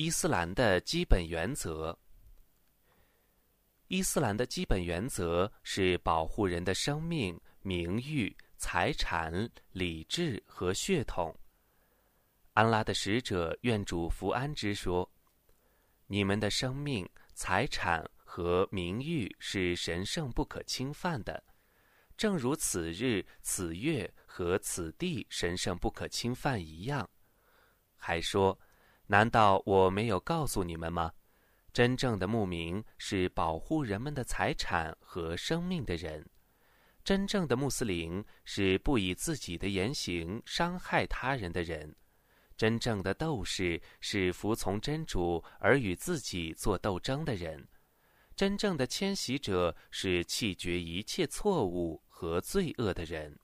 伊斯兰的基本原则。伊斯兰的基本原则是保护人的生命、名誉、财产、理智和血统。安拉的使者愿主福安之说：“你们的生命、财产和名誉是神圣不可侵犯的，正如此日、此月和此地神圣不可侵犯一样。”还说：“难道我没有告诉你们吗？”真正的牧民是保护人们的财产和生命的人，真正的穆斯林是不以自己的言行伤害他人的人，真正的斗士是服从真主而与自己做斗争的人，真正的迁徙者是弃绝一切错误和罪恶的人。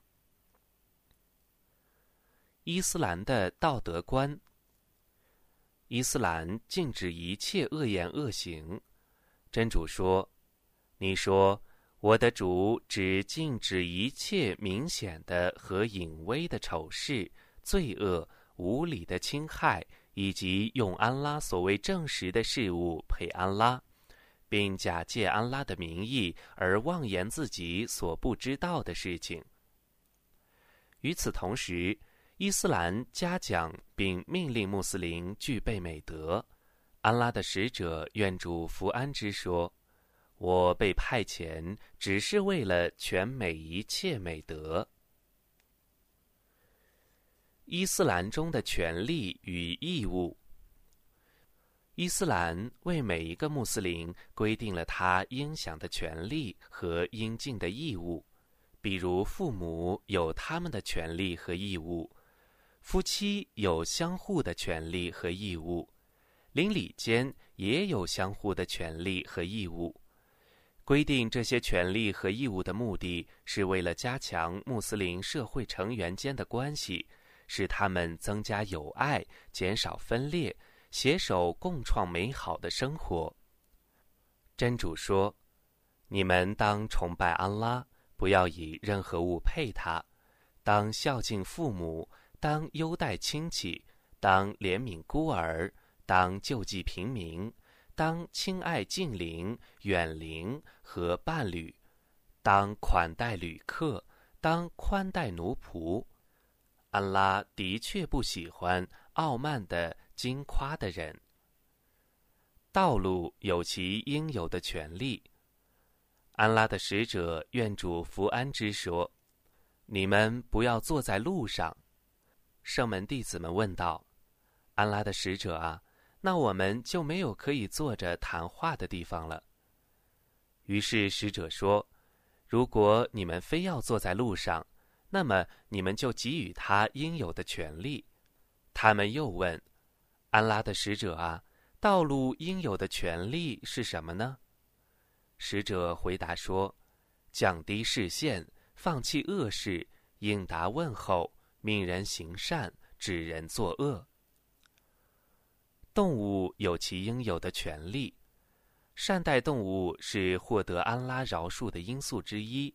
伊斯兰的道德观。伊斯兰禁止一切恶言恶行。真主说：“你说，我的主只禁止一切明显的和隐微的丑事、罪恶、无理的侵害，以及用安拉所谓证实的事物配安拉，并假借安拉的名义而妄言自己所不知道的事情。”与此同时，伊斯兰嘉奖并命令穆斯林具备美德。安拉的使者愿主福安之说：“我被派遣只是为了全美一切美德。”伊斯兰中的权利与义务。伊斯兰为每一个穆斯林规定了他应享的权利和应尽的义务，比如父母有他们的权利和义务。夫妻有相互的权利和义务，邻里间也有相互的权利和义务。规定这些权利和义务的目的是为了加强穆斯林社会成员间的关系，使他们增加友爱，减少分裂，携手共创美好的生活。真主说：“你们当崇拜安拉，不要以任何物配他，当孝敬父母。”当优待亲戚，当怜悯孤儿，当救济平民，当亲爱近邻、远邻和伴侣，当款待旅客，当宽待奴仆。安拉的确不喜欢傲慢的、矜夸的人。道路有其应有的权利。安拉的使者愿主福安之说：“你们不要坐在路上。”圣门弟子们问道：“安拉的使者啊，那我们就没有可以坐着谈话的地方了。”于是使者说：“如果你们非要坐在路上，那么你们就给予他应有的权利。”他们又问：“安拉的使者啊，道路应有的权利是什么呢？”使者回答说：“降低视线，放弃恶事，应答问候。”命人行善，指人作恶。动物有其应有的权利，善待动物是获得安拉饶恕的因素之一。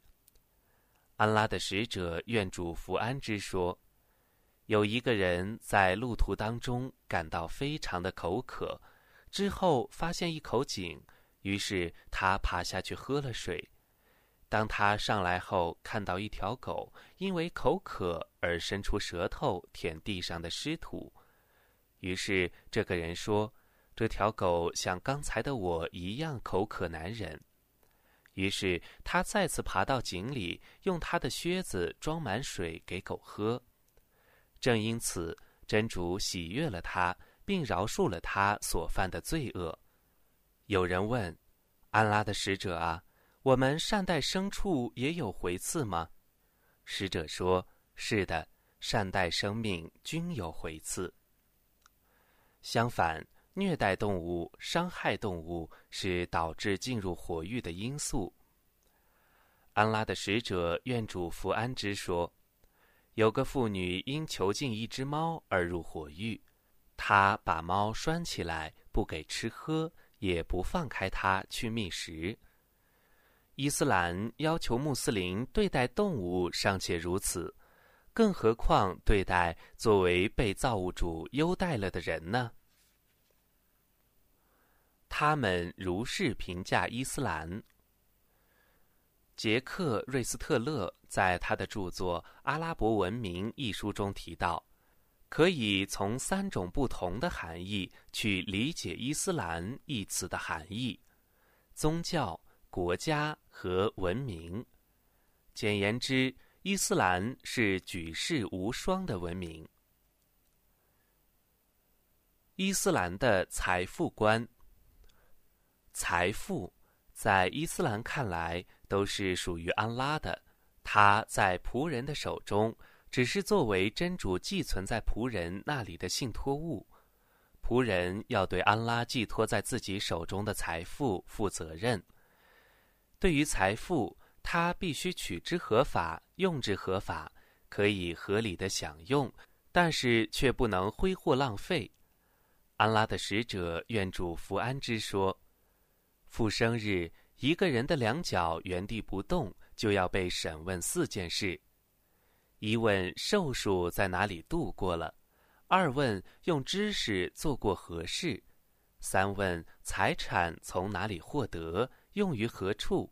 安拉的使者愿主福安之说：有一个人在路途当中感到非常的口渴，之后发现一口井，于是他爬下去喝了水。当他上来后，看到一条狗因为口渴而伸出舌头舔地上的湿土，于是这个人说：“这条狗像刚才的我一样口渴难忍。”于是他再次爬到井里，用他的靴子装满水给狗喝。正因此，真主喜悦了他，并饶恕了他所犯的罪恶。有人问：“安拉的使者啊！”我们善待牲畜也有回赐吗？使者说：“是的，善待生命均有回赐。相反，虐待动物、伤害动物是导致进入火狱的因素。”安拉的使者愿主福安之说：“有个妇女因囚禁一只猫而入火狱，她把猫拴起来，不给吃喝，也不放开它去觅食。”伊斯兰要求穆斯林对待动物尚且如此，更何况对待作为被造物主优待了的人呢？他们如是评价伊斯兰。杰克·瑞斯特勒在他的著作《阿拉伯文明》一书中提到，可以从三种不同的含义去理解“伊斯兰”一词的含义：宗教、国家和文明。简言之，伊斯兰是举世无双的文明。伊斯兰的财富观，财富在伊斯兰看来。都是属于安拉的，他在仆人的手中，只是作为真主寄存在仆人那里的信托物。仆人要对安拉寄托在自己手中的财富负责任。对于财富，他必须取之合法，用之合法，可以合理的享用，但是却不能挥霍浪费。安拉的使者愿主福安之说：“复生日。”一个人的两脚原地不动，就要被审问四件事：一问寿数在哪里度过了；二问用知识做过何事；三问财产从哪里获得，用于何处；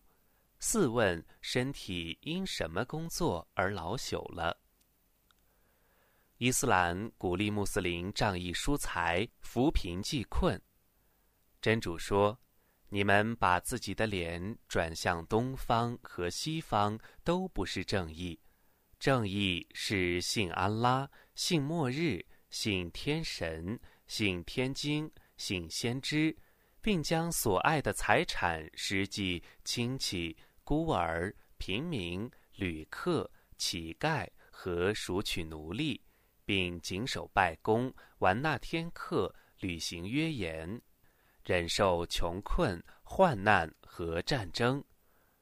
四问身体因什么工作而老朽了。伊斯兰鼓励穆斯林仗义疏财、扶贫济困。真主说。你们把自己的脸转向东方和西方，都不是正义。正义是信安拉、信末日、信天神、信天经、信先知，并将所爱的财产施济亲戚、孤儿、平民、旅客、乞丐和赎取奴隶，并谨守拜功、完纳天课、履行约言。忍受穷困、患难和战争，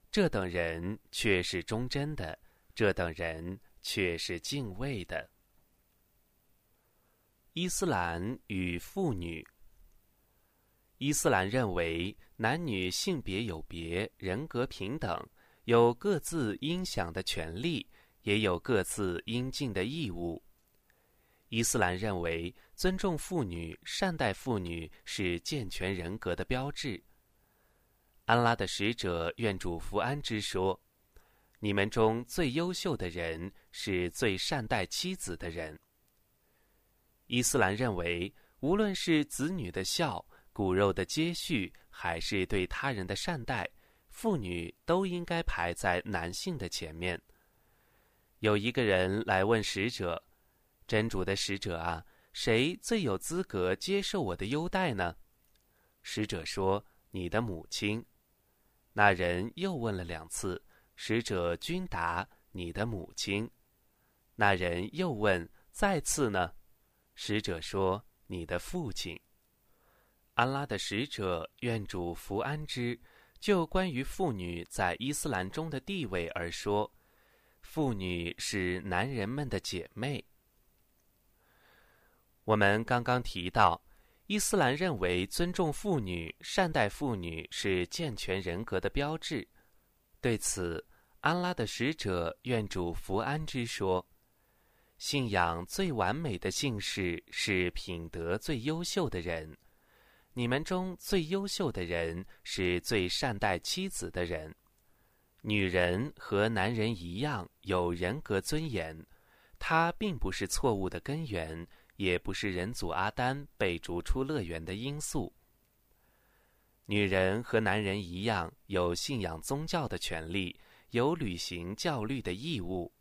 这等人却是忠贞的；这等人却是敬畏的。伊斯兰与妇女。伊斯兰认为，男女性别有别，人格平等，有各自应享的权利，也有各自应尽的义务。伊斯兰认为，尊重妇女、善待妇女是健全人格的标志。安拉的使者愿主福安之说：“你们中最优秀的人是最善待妻子的人。”伊斯兰认为，无论是子女的孝、骨肉的接续，还是对他人的善待，妇女都应该排在男性的前面。有一个人来问使者。真主的使者啊，谁最有资格接受我的优待呢？使者说：“你的母亲。”那人又问了两次，使者均答：“你的母亲。”那人又问：“再次呢？”使者说：“你的父亲。”安拉的使者愿主福安之，就关于妇女在伊斯兰中的地位而说：“妇女是男人们的姐妹。”我们刚刚提到，伊斯兰认为尊重妇女、善待妇女是健全人格的标志。对此，安拉的使者愿主福安之说：“信仰最完美的姓氏是品德最优秀的人。你们中最优秀的人是最善待妻子的人。女人和男人一样有人格尊严，它并不是错误的根源。”也不是人祖阿丹被逐出乐园的因素。女人和男人一样有信仰宗教的权利，有履行教律的义务。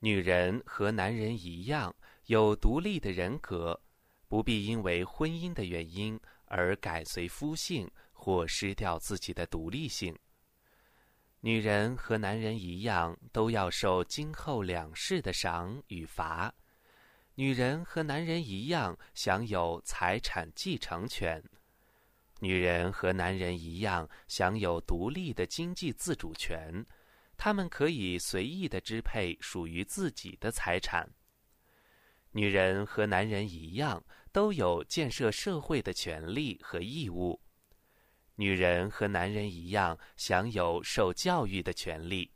女人和男人一样有独立的人格，不必因为婚姻的原因而改随夫姓或失掉自己的独立性。女人和男人一样都要受今后两世的赏与罚。女人和男人一样享有财产继承权，女人和男人一样享有独立的经济自主权，她们可以随意的支配属于自己的财产。女人和男人一样都有建设社会的权利和义务，女人和男人一样享有受教育的权利。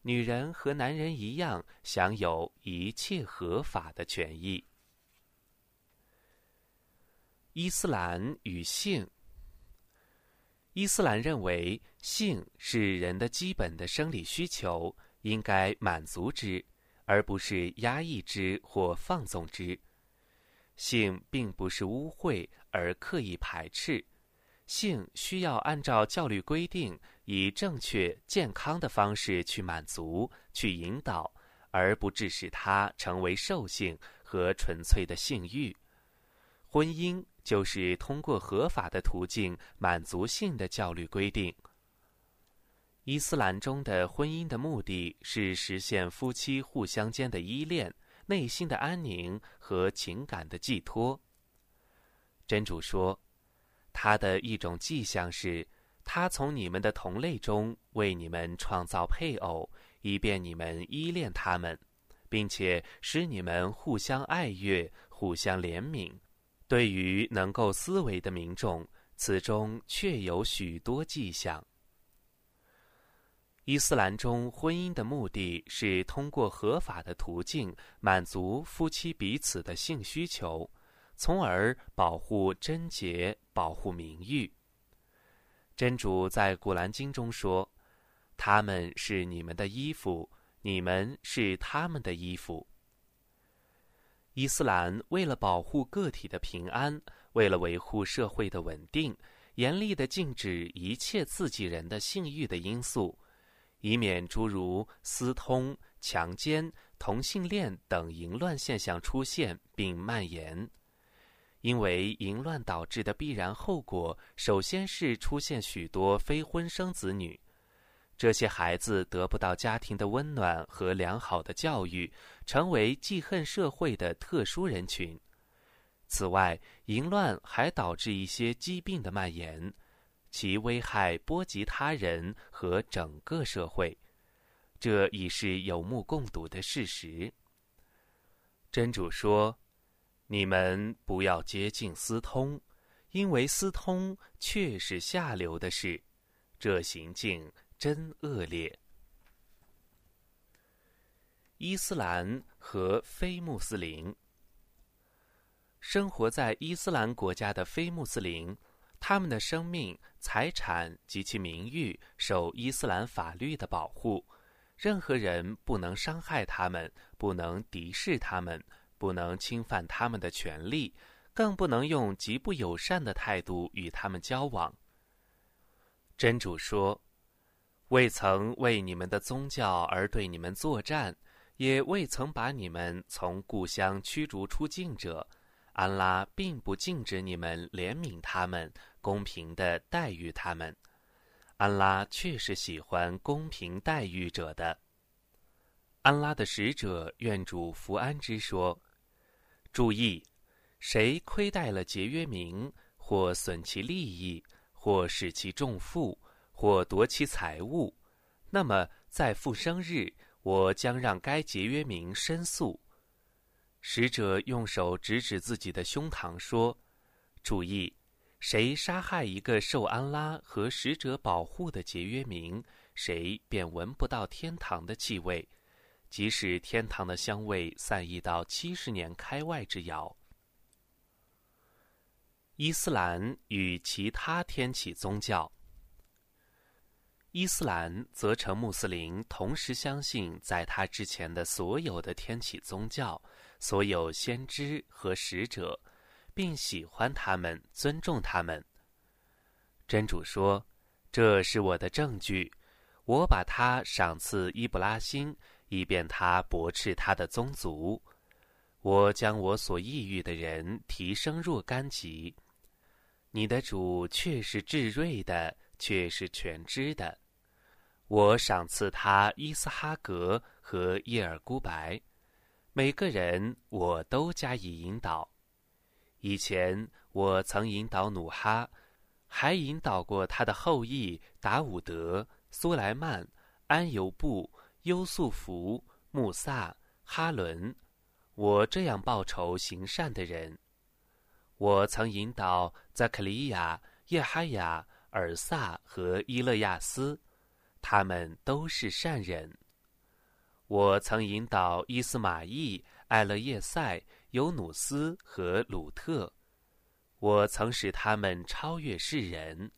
女人和男人一样享有一切合法的权益。伊斯兰与性，伊斯兰认为，性是人的基本的生理需求，应该满足之，而不是压抑之或放纵之。性并不是污秽而刻意排斥，性需要按照教律规定，以正确健康的方式去满足、去引导，而不致使它成为兽性和纯粹的性欲。婚姻。就是通过合法的途径满足性的教律规定。伊斯兰中的婚姻的目的是实现夫妻互相间的依恋、内心的安宁和情感的寄托。真主说，他的一种迹象是，他从你们的同类中为你们创造配偶，以便你们依恋他们，并且使你们互相爱悦、互相怜悯。对于能够思维的民众，此中确有许多迹象。伊斯兰中婚姻的目的是通过合法的途径满足夫妻彼此的性需求，从而保护贞洁、保护名誉。真主在古兰经中说：“他们是你们的衣服，你们是他们的衣服。”伊斯兰为了保护个体的平安，为了维护社会的稳定，严厉地禁止一切刺激人的性欲的因素，以免诸如私通、强奸、同性恋等淫乱现象出现并蔓延。因为淫乱导致的必然后果，首先是出现许多非婚生子女。这些孩子得不到家庭的温暖和良好的教育，成为记恨社会的特殊人群。此外，淫乱还导致一些疾病的蔓延，其危害波及他人和整个社会，这已是有目共睹的事实。真主说：“你们不要接近私通，因为私通却是下流的事，这行径。”真恶劣！伊斯兰和非穆斯林生活在伊斯兰国家的非穆斯林，他们的生命、财产及其名誉受伊斯兰法律的保护，任何人不能伤害他们，不能敌视他们，不能侵犯他们的权利，更不能用极不友善的态度与他们交往。真主说。未曾为你们的宗教而对你们作战，也未曾把你们从故乡驱逐出境者，安拉并不禁止你们怜悯他们，公平的待遇他们。安拉确实喜欢公平待遇者的。安拉的使者愿主福安之说：注意，谁亏待了节约民，或损其利益，或使其重负。或夺其财物，那么在复生日，我将让该节约民申诉。使者用手指指自己的胸膛说：“注意，谁杀害一个受安拉和使者保护的节约民，谁便闻不到天堂的气味，即使天堂的香味散溢到七十年开外之遥。”伊斯兰与其他天启宗教。伊斯兰则称穆斯林同时相信在他之前的所有的天启宗教、所有先知和使者，并喜欢他们、尊重他们。真主说：“这是我的证据，我把他赏赐伊布拉辛，以便他驳斥他的宗族。我将我所抑郁的人提升若干级。你的主却是至睿的，却是全知的。”我赏赐他伊斯哈格和叶尔孤白，每个人我都加以引导。以前我曾引导努哈，还引导过他的后裔达伍德、苏莱曼、安尤布、优素福、穆萨、哈伦。我这样报仇行善的人。我曾引导扎克利亚、叶哈雅、尔萨和伊勒亚斯。他们都是善人。我曾引导伊斯玛义、艾勒叶塞、尤努斯和鲁特。我曾使他们超越世人。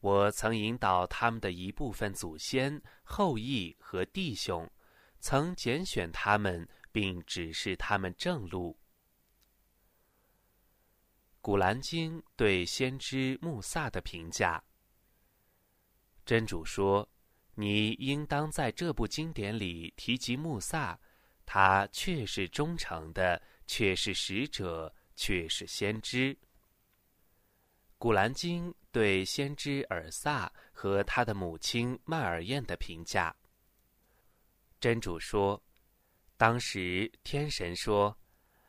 我曾引导他们的一部分祖先、后裔和弟兄，曾拣选他们，并指示他们正路。古兰经对先知穆萨的评价：真主说，你应当在这部经典里提及穆萨，他却是忠诚的，却是使者，却是先知。古兰经对先知尔萨和他的母亲麦尔燕的评价。真主说：“当时天神说，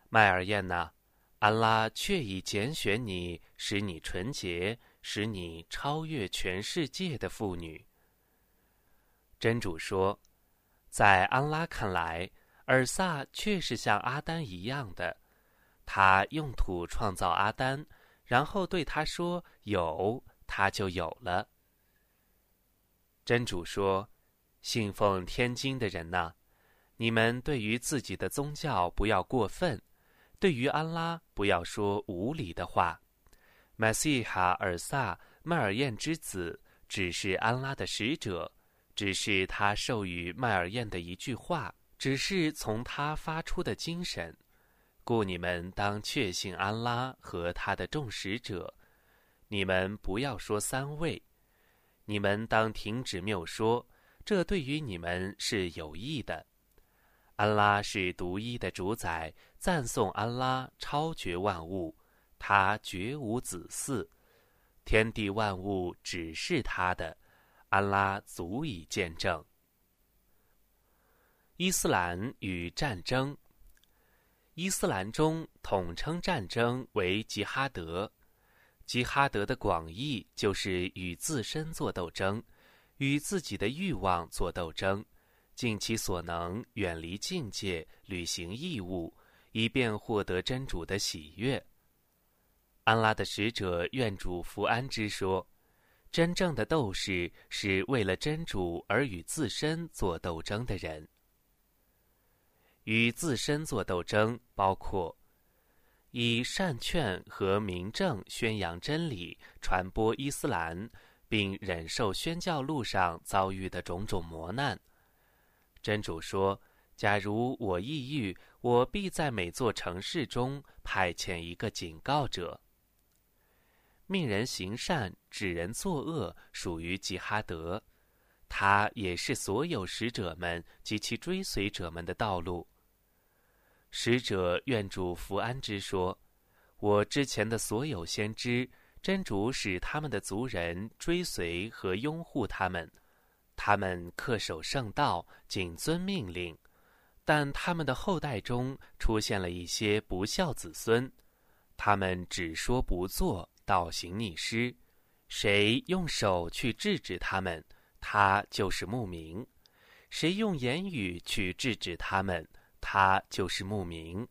麦尔燕呐，安拉确已拣选你，使你纯洁，使你超越全世界的妇女。”真主说：“在安拉看来，尔萨却是像阿丹一样的，他用土创造阿丹。”然后对他说：“有，他就有了。”真主说：“信奉天经的人呐，你们对于自己的宗教不要过分，对于安拉不要说无理的话。麦西哈尔萨麦尔燕之子只是安拉的使者，只是他授予麦尔燕的一句话，只是从他发出的精神。”故你们当确信安拉和他的众使者，你们不要说三位，你们当停止谬说，这对于你们是有益的。安拉是独一的主宰，赞颂安拉超绝万物，他绝无子嗣，天地万物只是他的，安拉足以见证。伊斯兰与战争。伊斯兰中统称战争为吉哈德，吉哈德的广义就是与自身作斗争，与自己的欲望作斗争，尽其所能远离境界，履行义务，以便获得真主的喜悦。安拉的使者愿主福安之说：“真正的斗士是为了真主而与自身作斗争的人。”与自身作斗争，包括以善劝和明正宣扬真理、传播伊斯兰，并忍受宣教路上遭遇的种种磨难。真主说：“假如我抑郁，我必在每座城市中派遣一个警告者，命人行善，指人作恶，属于吉哈德。他也是所有使者们及其追随者们的道路。”使者愿主福安之说：“我之前的所有先知，真主使他们的族人追随和拥护他们，他们恪守圣道，谨遵命令。但他们的后代中出现了一些不孝子孙，他们只说不做，倒行逆施。谁用手去制止他们，他就是牧民；谁用言语去制止他们。”他就是牧民，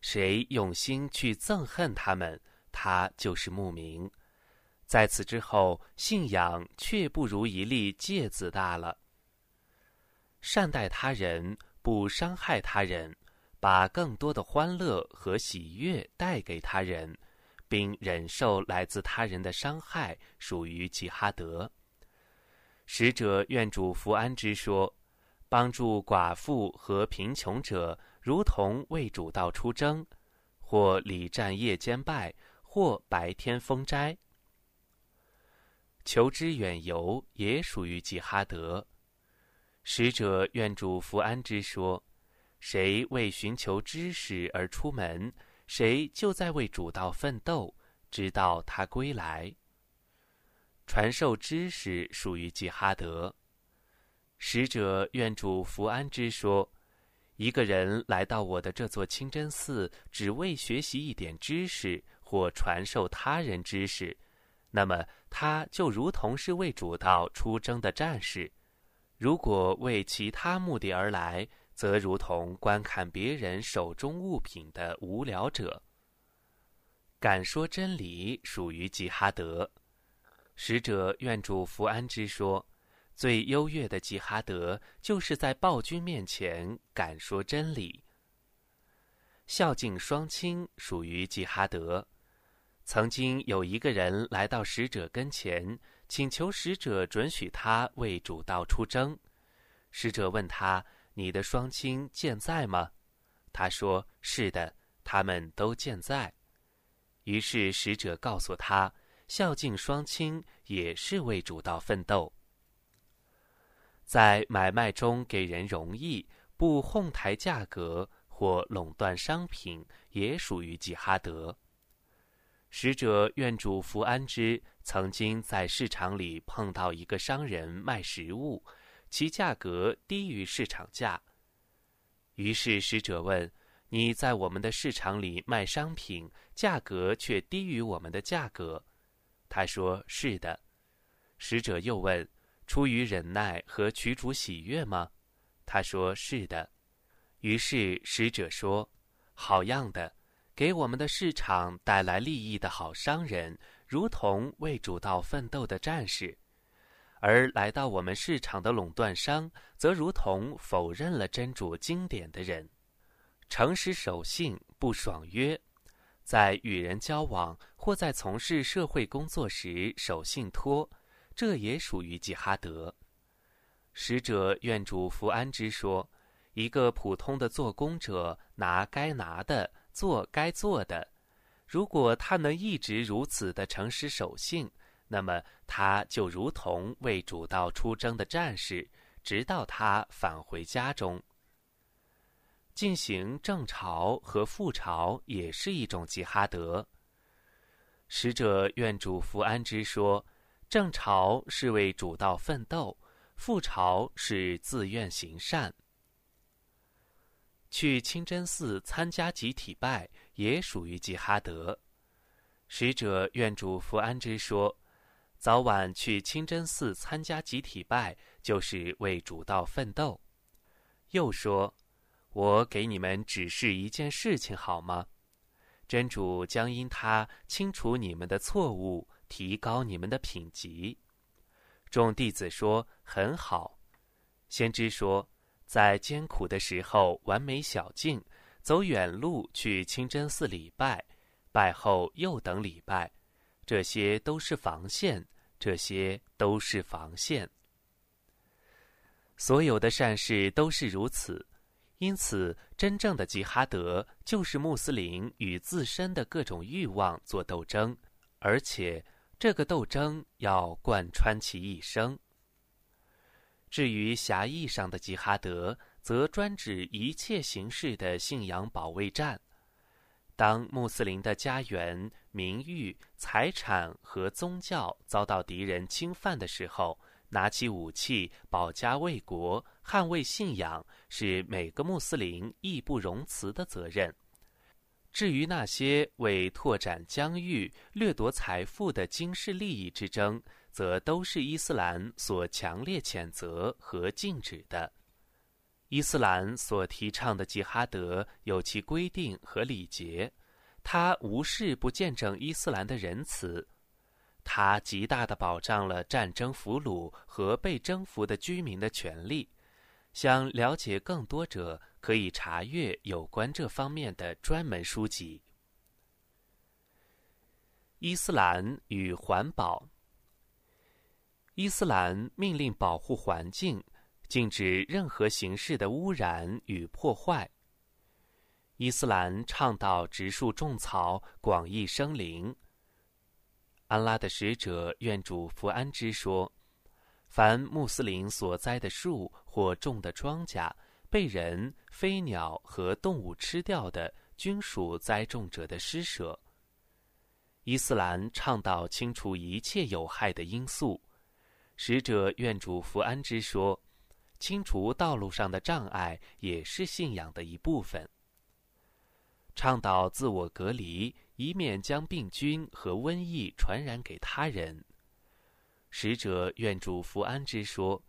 谁用心去憎恨他们，他就是牧民。在此之后，信仰却不如一粒芥子大了。善待他人，不伤害他人，把更多的欢乐和喜悦带给他人，并忍受来自他人的伤害，属于吉哈德。使者愿主福安之说。帮助寡妇和贫穷者，如同为主道出征，或礼战夜间拜，或白天封斋。求知远游也属于吉哈德。使者愿主福安之说：谁为寻求知识而出门，谁就在为主道奋斗，直到他归来。传授知识属于吉哈德。使者愿主福安之说：“一个人来到我的这座清真寺，只为学习一点知识或传授他人知识，那么他就如同是为主道出征的战士；如果为其他目的而来，则如同观看别人手中物品的无聊者。敢说真理属于吉哈德。使者愿主福安之说。”最优越的吉哈德，就是在暴君面前敢说真理。孝敬双亲属于吉哈德，曾经有一个人来到使者跟前，请求使者准许他为主道出征。使者问他：“你的双亲健在吗？”他说：“是的，他们都健在。”于是使者告诉他：“孝敬双亲也是为主道奋斗。在买卖中给人容易，不哄抬价格或垄断商品，也属于吉哈德。”使者愿主福安之曾经在市场里碰到一个商人卖食物，其价格低于市场价。于是使者问：“你在我们的市场里卖商品，价格却低于我们的价格？”他说：“是的。”使者又问：“出于忍耐和取主喜悦吗？”他说：“是的。”于是使者说：“好样的。”给我们的市场带来利益的好商人，如同为主道奋斗的战士；而来到我们市场的垄断商，则如同否认了真主经典的人。诚实守信，不爽约，在与人交往或在从事社会工作时守信托，这也属于吉哈德。使者愿主福安之说：一个普通的做工者拿该拿的。做该做的，如果他能一直如此的诚实守信，那么他就如同为主道出征的战士，直到他返回家中。进行正朝和副朝也是一种吉哈德。使者愿主福安之说：正朝是为主道奋斗，副朝是自愿行善。去清真寺参加集体拜也属于吉哈德。使者愿主福安之说：“早晚去清真寺参加集体拜，就是为主道奋斗。”又说：“我给你们指示一件事情好吗？真主将因他清除你们的错误，提高你们的品级。”众弟子说：“很好。”先知说。在艰苦的时候，完美小径，走远路去清真寺礼拜，拜后又等礼拜，这些都是防线，这些都是防线。所有的善事都是如此，因此，真正的吉哈德就是穆斯林与自身的各种欲望做斗争，而且这个斗争要贯穿其一生。至于狭义上的吉哈德，则专指一切形式的信仰保卫战。当穆斯林的家园、名誉、财产和宗教遭到敌人侵犯的时候，拿起武器保家卫国、捍卫信仰，是每个穆斯林义不容辞的责任。至于那些为拓展疆域、掠夺财富的经世利益之争，则都是伊斯兰所强烈谴责和禁止的。伊斯兰所提倡的吉哈德有其规定和礼节，它无视不见证伊斯兰的仁慈，它极大的保障了战争俘虏和被征服的居民的权利。想了解更多者，可以查阅有关这方面的专门书籍。伊斯兰与环保。伊斯兰命令保护环境，禁止任何形式的污染与破坏。伊斯兰倡导植树种草，广益生灵。安拉的使者愿主福安之说：凡穆斯林所栽的树或种的庄稼，被人、飞鸟和动物吃掉的，均属栽种者的施舍。伊斯兰倡导清除一切有害的因素。使者愿主福安之说：“清除道路上的障碍也是信仰的一部分。倡导自我隔离，以免将病菌和瘟疫传染给他人。”使者愿主福安之说：“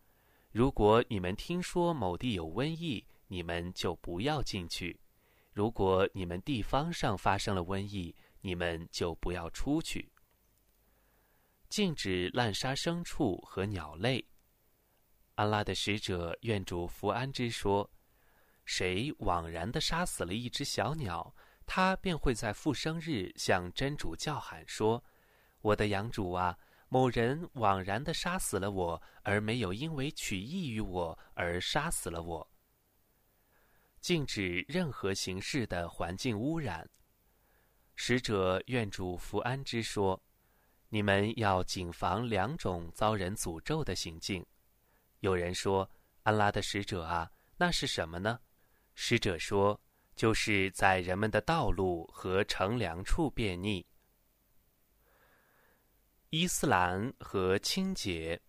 如果你们听说某地有瘟疫，你们就不要进去；如果你们地方上发生了瘟疫，你们就不要出去。”禁止滥杀牲畜和鸟类。安拉的使者愿主福安之说：谁枉然的杀死了一只小鸟，他便会在复生日向真主叫喊说：“我的养主啊，某人枉然的杀死了我，而没有因为取意于我而杀死了我。”禁止任何形式的环境污染。使者愿主福安之说：“你们要谨防两种遭人诅咒的行径。”有人说：“安拉的使者啊，那是什么呢？”使者说。就是在人们的道路和乘凉处便溺。伊斯兰和清洁。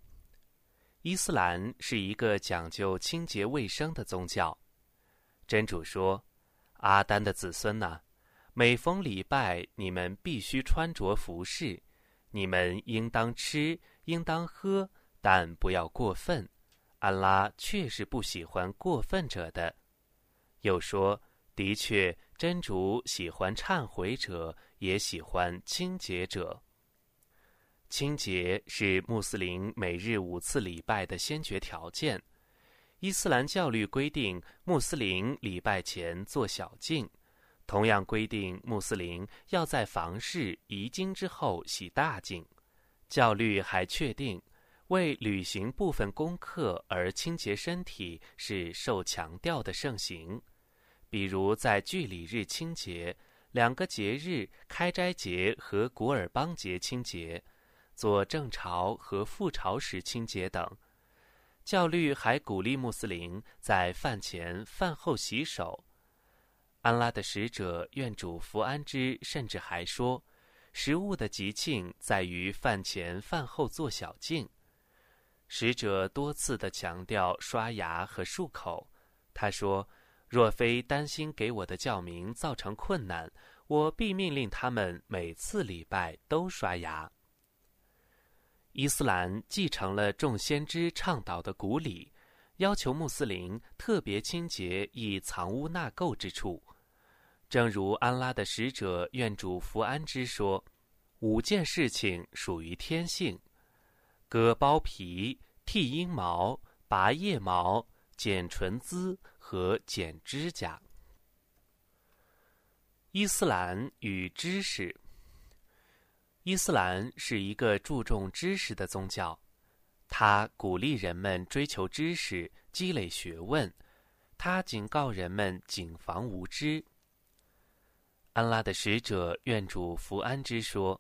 伊斯兰是一个讲究清洁卫生的宗教。真主说：“阿丹的子孙呐，每逢礼拜，你们必须穿着服饰，你们应当吃，应当喝，但不要过分。安拉确实不喜欢过分者的。”又说。的确，真主喜欢忏悔者，也喜欢清洁者。清洁是穆斯林每日五次礼拜的先决条件。伊斯兰教律规定，穆斯林礼拜前做小净，同样规定穆斯林要在房事遗精之后洗大净。教律还确定，为履行部分功课而清洁身体是受强调的盛行。比如在聚礼日清洁，两个节日开斋节和古尔邦节清洁，做正朝和副朝时清洁等。教律还鼓励穆斯林在饭前饭后洗手。安拉的使者愿主福安之，甚至还说，食物的吉庆在于饭前饭后做小净。使者多次的强调刷牙和漱口。他说。若非担心给我的教民造成困难，我必命令他们每次礼拜都刷牙。伊斯兰继承了众先知倡导的古礼，要求穆斯林特别清洁易藏污纳垢之处。正如安拉的使者愿主福安之说：“五件事情属于天性：割包皮、剃阴毛、拔腋毛、剪唇姿。”和剪指甲。伊斯兰与知识。伊斯兰是一个注重知识的宗教，它鼓励人们追求知识、积累学问。它警告人们谨防无知。安拉的使者愿主福安之说：“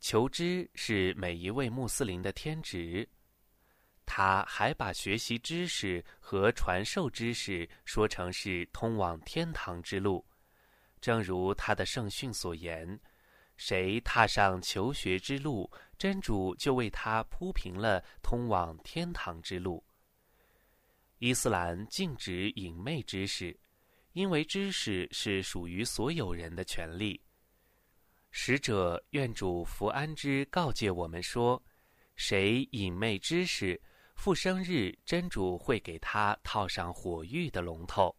求知是每一位穆斯林的天职。”他还把学习知识和传授知识说成是通往天堂之路，正如他的圣训所言：“谁踏上求学之路，真主就为他铺平了通往天堂之路。”伊斯兰禁止隐昧知识，因为知识是属于所有人的权利。使者愿主福安之告诫我们说：“谁隐昧知识？”复生日，真主会给他套上火狱的龙头。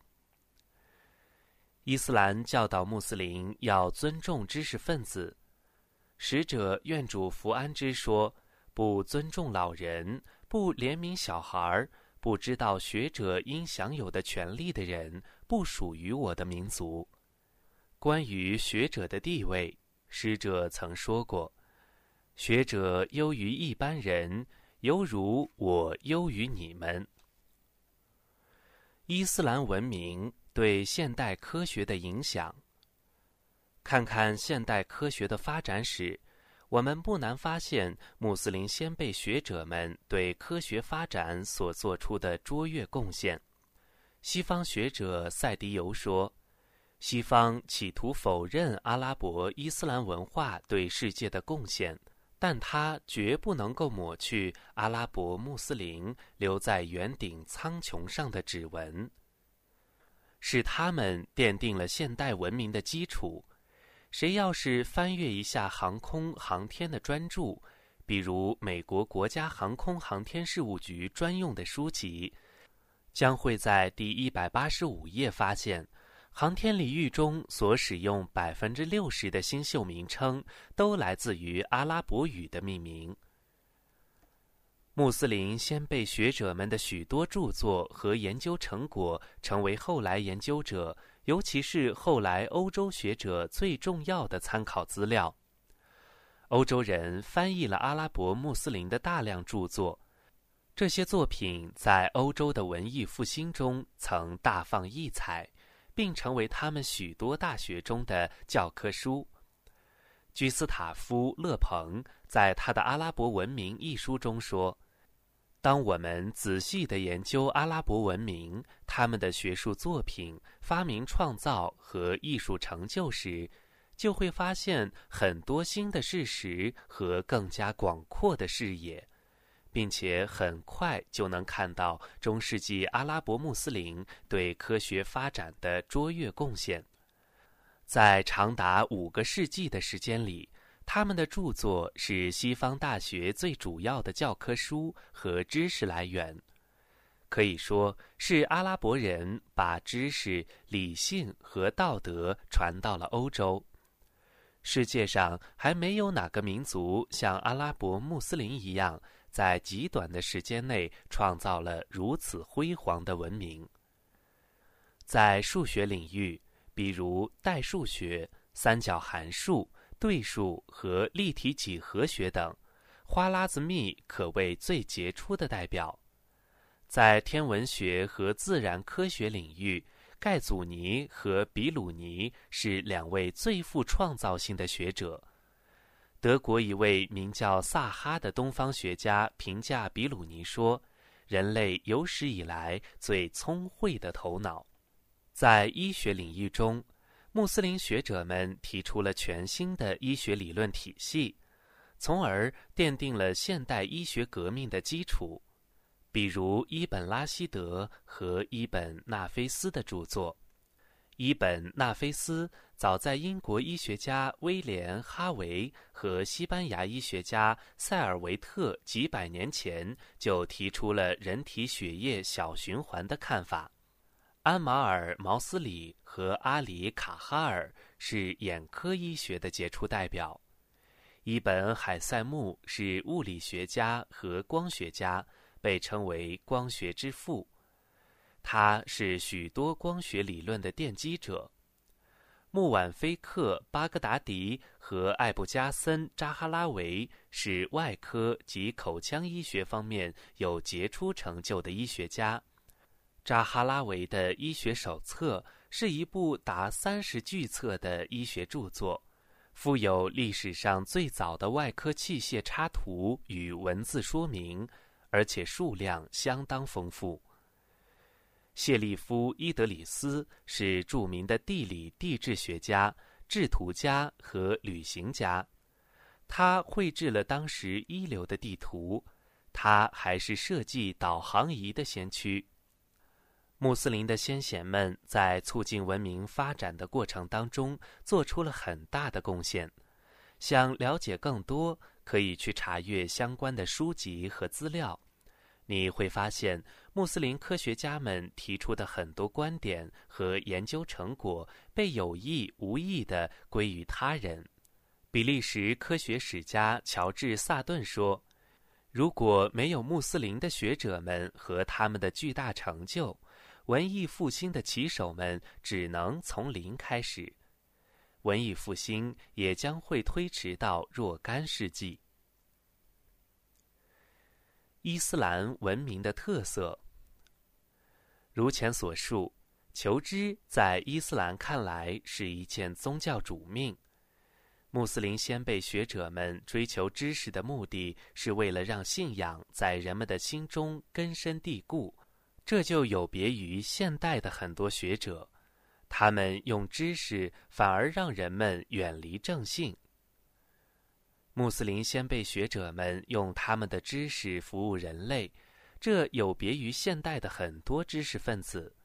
伊斯兰教导穆斯林要尊重知识分子。使者愿主福安之说：“不尊重老人，不怜悯小孩，不知道学者应享有的权利的人，不属于我的民族。”关于学者的地位，使者曾说过：“学者优于一般人。”犹如我优于你们。伊斯兰文明对现代科学的影响。看看现代科学的发展史，我们不难发现穆斯林先辈学者们对科学发展所做出的卓越贡献。西方学者赛迪尤说：“西方企图否认阿拉伯伊斯兰文化对世界的贡献。”但它绝不能够抹去阿拉伯穆斯林留在圆顶苍穹上的指纹，是他们奠定了现代文明的基础。谁要是翻阅一下航空航天的专著，比如美国国家航空航天事务局专用的书籍，将会在第一百八十五页发现。航天领域中所使用百分之六十的星宿名称，都来自于阿拉伯语的命名。穆斯林先辈学者们的许多著作和研究成果，成为后来研究者尤其是后来欧洲学者最重要的参考资料。欧洲人翻译了阿拉伯穆斯林的大量著作，这些作品在欧洲的文艺复兴中曾大放异彩，并成为他们许多大学中的教科书。居斯塔夫·勒鹏在他的《阿拉伯文明》一书中说：“当我们仔细地研究阿拉伯文明、他们的学术作品、发明创造和艺术成就时，”就会发现很多新的事实和更加广阔的视野，并且很快就能看到中世纪阿拉伯穆斯林对科学发展的卓越贡献。在长达五个世纪的时间里，他们的著作是西方大学最主要的教科书和知识来源，可以说是阿拉伯人把知识、理性和道德传到了欧洲。世界上还没有哪个民族像阿拉伯穆斯林一样，在极短的时间内创造了如此辉煌的文明。在数学领域，比如代数学、三角函数、对数和立体几何学等，花剌子密可谓最杰出的代表。在天文学和自然科学领域，盖祖尼和比鲁尼是两位最富创造性的学者。德国一位名叫萨哈的东方学家评价比鲁尼说：“人类有史以来最聪慧的头脑。”在医学领域中，穆斯林学者们提出了全新的医学理论体系，从而奠定了现代医学革命的基础。比如伊本拉希德和伊本纳菲斯的著作。伊本纳菲斯早在英国医学家威廉哈维和西班牙医学家塞尔维特几百年前就提出了人体血液小循环的看法。安马尔毛斯里和阿里卡哈尔是眼科医学的杰出代表。伊本海塞木是物理学家和光学家。被称为光学之父，他是许多光学理论的奠基者。穆晚菲克、巴格达迪和艾布加森扎哈拉维是外科及口腔医学方面有杰出成就的医学家。扎哈拉维的医学手册是一部达三十巨册的医学著作，附有历史上最早的外科器械插图与文字说明。而且数量相当丰富。谢利夫·伊德里斯是著名的地理地质学家、制图家和旅行家，他绘制了当时一流的地图。他还是设计导航仪的先驱。穆斯林的先贤们在促进文明发展的过程当中做出了很大的贡献。想了解更多。可以去查阅相关的书籍和资料，你会发现穆斯林科学家们提出的很多观点和研究成果被有意无意地归于他人。比利时科学史家乔治·萨顿说：“如果没有穆斯林的学者们和他们的巨大成就，文艺复兴的旗手们只能从零开始。”文艺复兴也将会推迟到若干世纪。伊斯兰文明的特色，如前所述，求知在伊斯兰看来是一件宗教主命。穆斯林先辈学者们追求知识的目的是为了让信仰在人们的心中根深蒂固，这就有别于现代的很多学者。他们用知识反而让人们远离正信。穆斯林先辈学者们用他们的知识服务人类，这有别于现代的很多知识分子。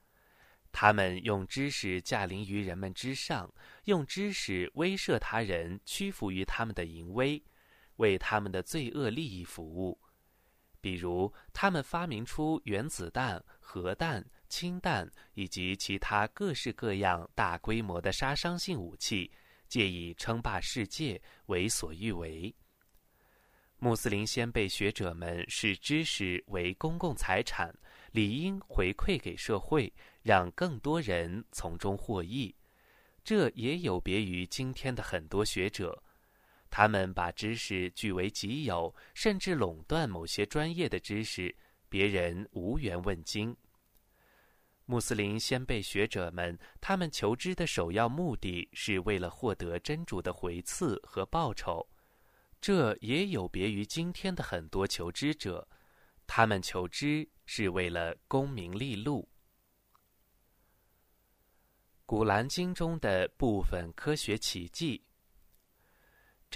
他们用知识驾临于人们之上，用知识威慑他人，屈服于他们的淫威，为他们的罪恶利益服务。比如，他们发明出原子弹、核弹。氢弹以及其他各式各样大规模的杀伤性武器，借以称霸世界，为所欲为。穆斯林先辈学者们视知识为公共财产，理应回馈给社会，让更多人从中获益。这也有别于今天的很多学者，他们把知识据为己有，甚至垄断某些专业的知识，别人无缘问津。穆斯林先辈学者们，他们求知的首要目的是为了获得真主的回赐和报酬。这也有别于今天的很多求知者，他们求知是为了功名利禄。古兰经中的部分科学奇迹。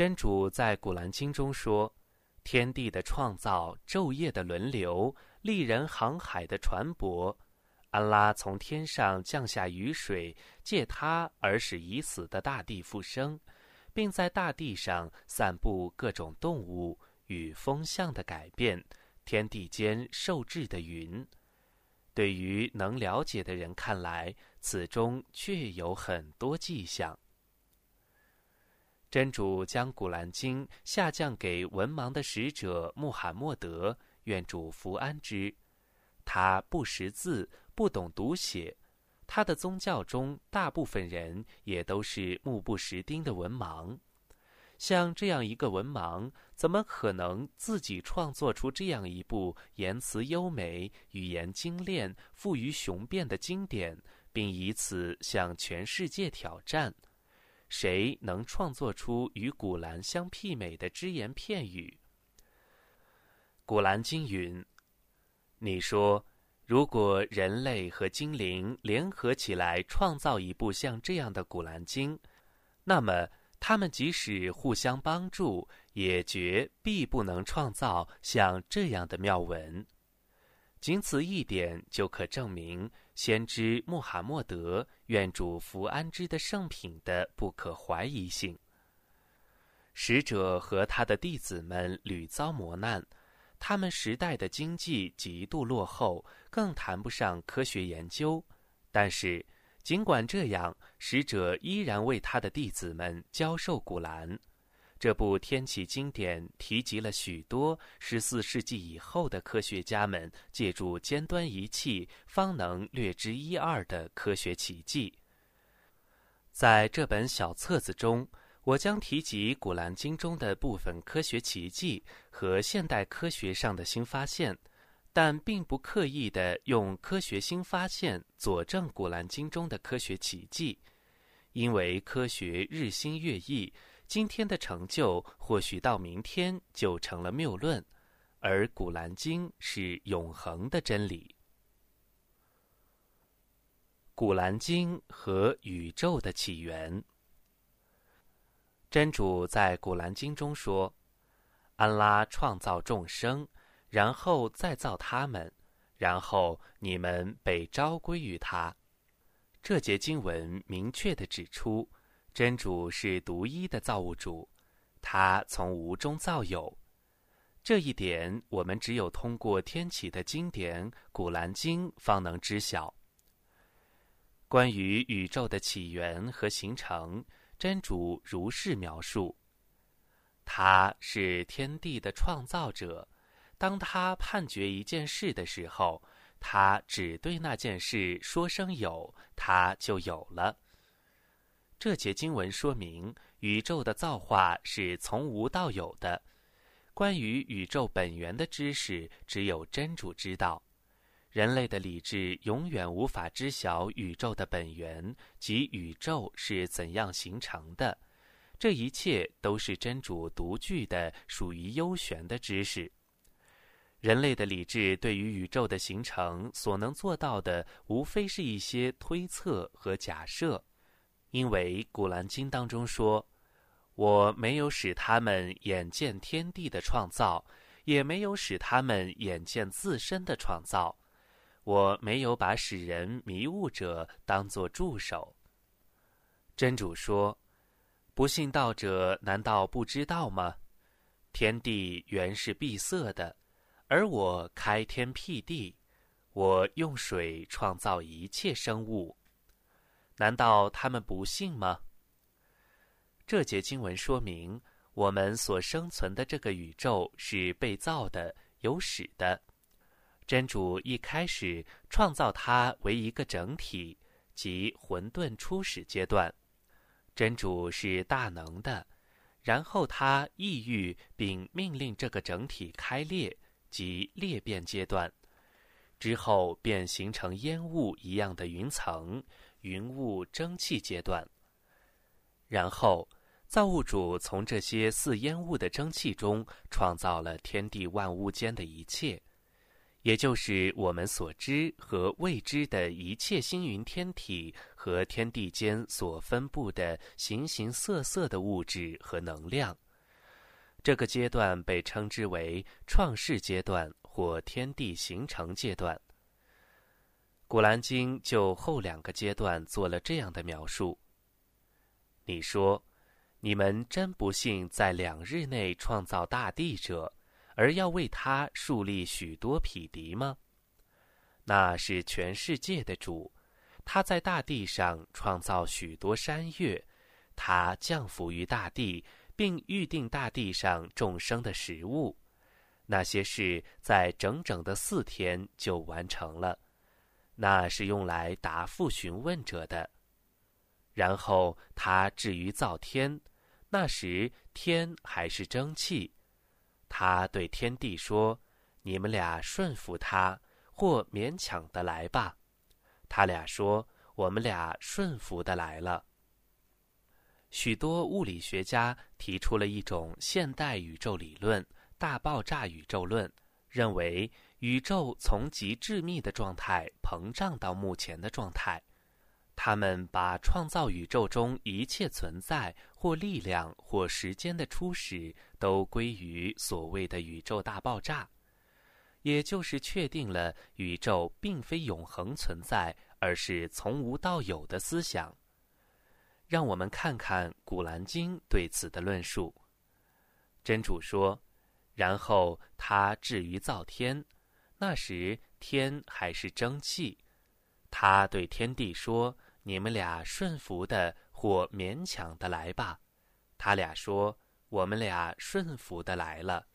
真主在古兰经中说：“天地的创造、昼夜的轮流、利人航海的船舶，安拉从天上降下雨水，借它而使已死的大地复生，并在大地上散布各种动物与风向的改变，天地间受制的云。”对于能了解的人看来，此中确有很多迹象。真主将《古兰经》下降给文盲的使者穆罕默德，愿主福安之。他不识字，不懂读写，他的宗教中大部分人也都是目不识丁的文盲。像这样一个文盲，怎么可能自己创作出这样一部言辞优美、语言精炼、富于雄辩的经典，并以此向全世界挑战？谁能创作出与古兰相媲美的只言片语？古兰经云：“你说，如果人类和精灵联合起来创造一部像这样的古兰经，那么？”他们即使互相帮助，也绝必不能创造像这样的妙文。仅此一点就可证明先知穆罕默德愿主福安之的圣品的不可怀疑性。使者和他的弟子们屡遭磨难，他们时代的经济极度落后，更谈不上科学研究，但是。尽管这样，使者依然为他的弟子们教授古兰。这部天启经典提及了许多十四世纪以后的科学家们借助尖端仪器方能略知一二的科学奇迹。在这本小册子中，我将提及古兰经中的部分科学奇迹和现代科学上的新发现。但并不刻意的用科学新发现佐证《古兰经》中的科学奇迹，因为科学日新月异，今天的成就或许到明天就成了谬论，而《古兰经》是永恒的真理。《古兰经》和宇宙的起源，真主在《古兰经》中说：“安拉创造众生。”然后再造他们，然后你们被召归于他。这节经文明确的指出，真主是独一的造物主，他从无中造有。这一点我们只有通过天启的经典《古兰经》方能知晓。关于宇宙的起源和形成，真主如是描述：他是天地的创造者。当他判决一件事的时候，他只对那件事说声有，他就有了。这节经文说明，宇宙的造化是从无到有的。关于宇宙本源的知识，只有真主知道。人类的理智永远无法知晓宇宙的本源及宇宙是怎样形成的。这一切都是真主独具的、属于幽玄的知识。人类的理智对于宇宙的形成所能做到的，无非是一些推测和假设，因为《古兰经》当中说：“我没有使他们眼见天地的创造，也没有使他们眼见自身的创造，我没有把使人迷雾者当作助手。”真主说：“不信道者难道不知道吗？天地原是闭塞的。”而我开天辟地，我用水创造一切生物，难道他们不信吗？这节经文说明，我们所生存的这个宇宙是被造的、有始的。真主一开始创造它为一个整体，即混沌初始阶段。真主是大能的，然后他抑郁并命令这个整体开裂，即裂变阶段。之后便形成烟雾一样的云层、云雾蒸汽阶段。然后，造物主从这些似烟雾的蒸汽中创造了天地万物间的一切。也就是我们所知和未知的一切星云天体和天地间所分布的形形色色的物质和能量。这个阶段被称之为创世阶段或天地形成阶段。古兰经就后两个阶段做了这样的描述。你说，你们真不信在两日内创造大地者？而要为他树立许多匹敌吗？那是全世界的主，他在大地上创造许多山岳，他降服于大地，并预定大地上众生的食物。那些事在整整的四天就完成了，那是用来答复询问者的。然后他至于造天，那时天还是蒸汽。他对天地说：“你们俩顺服他，或勉强的来吧。”他俩说：“我们俩顺服的来了。”许多物理学家提出了一种现代宇宙理论——大爆炸宇宙论，认为宇宙从极致密的状态膨胀到目前的状态。他们把创造宇宙中一切存在或力量或时间的初始都归于所谓的宇宙大爆炸，也就是确定了宇宙并非永恒存在，而是从无到有的思想。让我们看看《古兰经》对此的论述。真主说：“然后他至于造天，那时天还是蒸汽，他对天地说。”你们俩顺服的或勉强的来吧，他俩说：“我们俩顺服的来了。”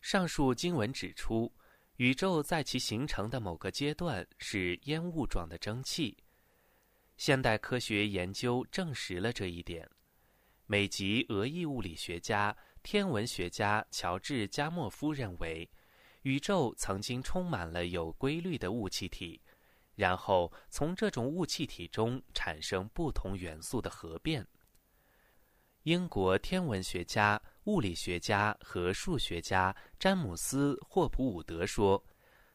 上述经文指出，宇宙在其形成的某个阶段是烟雾状的蒸汽。现代科学研究证实了这一点。美籍俄裔物理学家、天文学家乔治·加莫夫认为，宇宙曾经充满了有规律的雾气体。然后从这种雾气体中产生不同元素的核变。英国天文学家、物理学家和数学家詹姆斯·霍普伍德说：“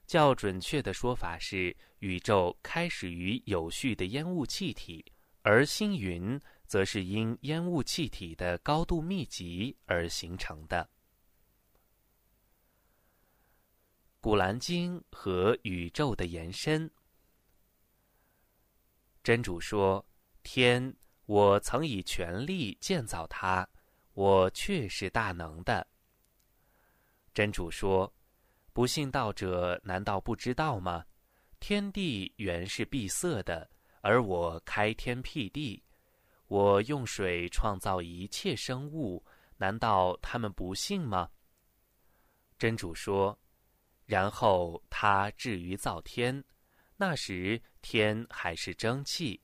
较准确的说法是，宇宙开始于有序的烟雾气体，而星云则是因烟雾气体的高度密集而形成的。”《古兰经》和宇宙的延伸。真主说：“天，我曾以权力建造它，我却是大能的。”真主说：“不信道者难道不知道吗？天地原是闭塞的，而我开天辟地，我用水创造一切生物，难道他们不信吗？”真主说：“然后他至于造天。”那时天还是蒸汽，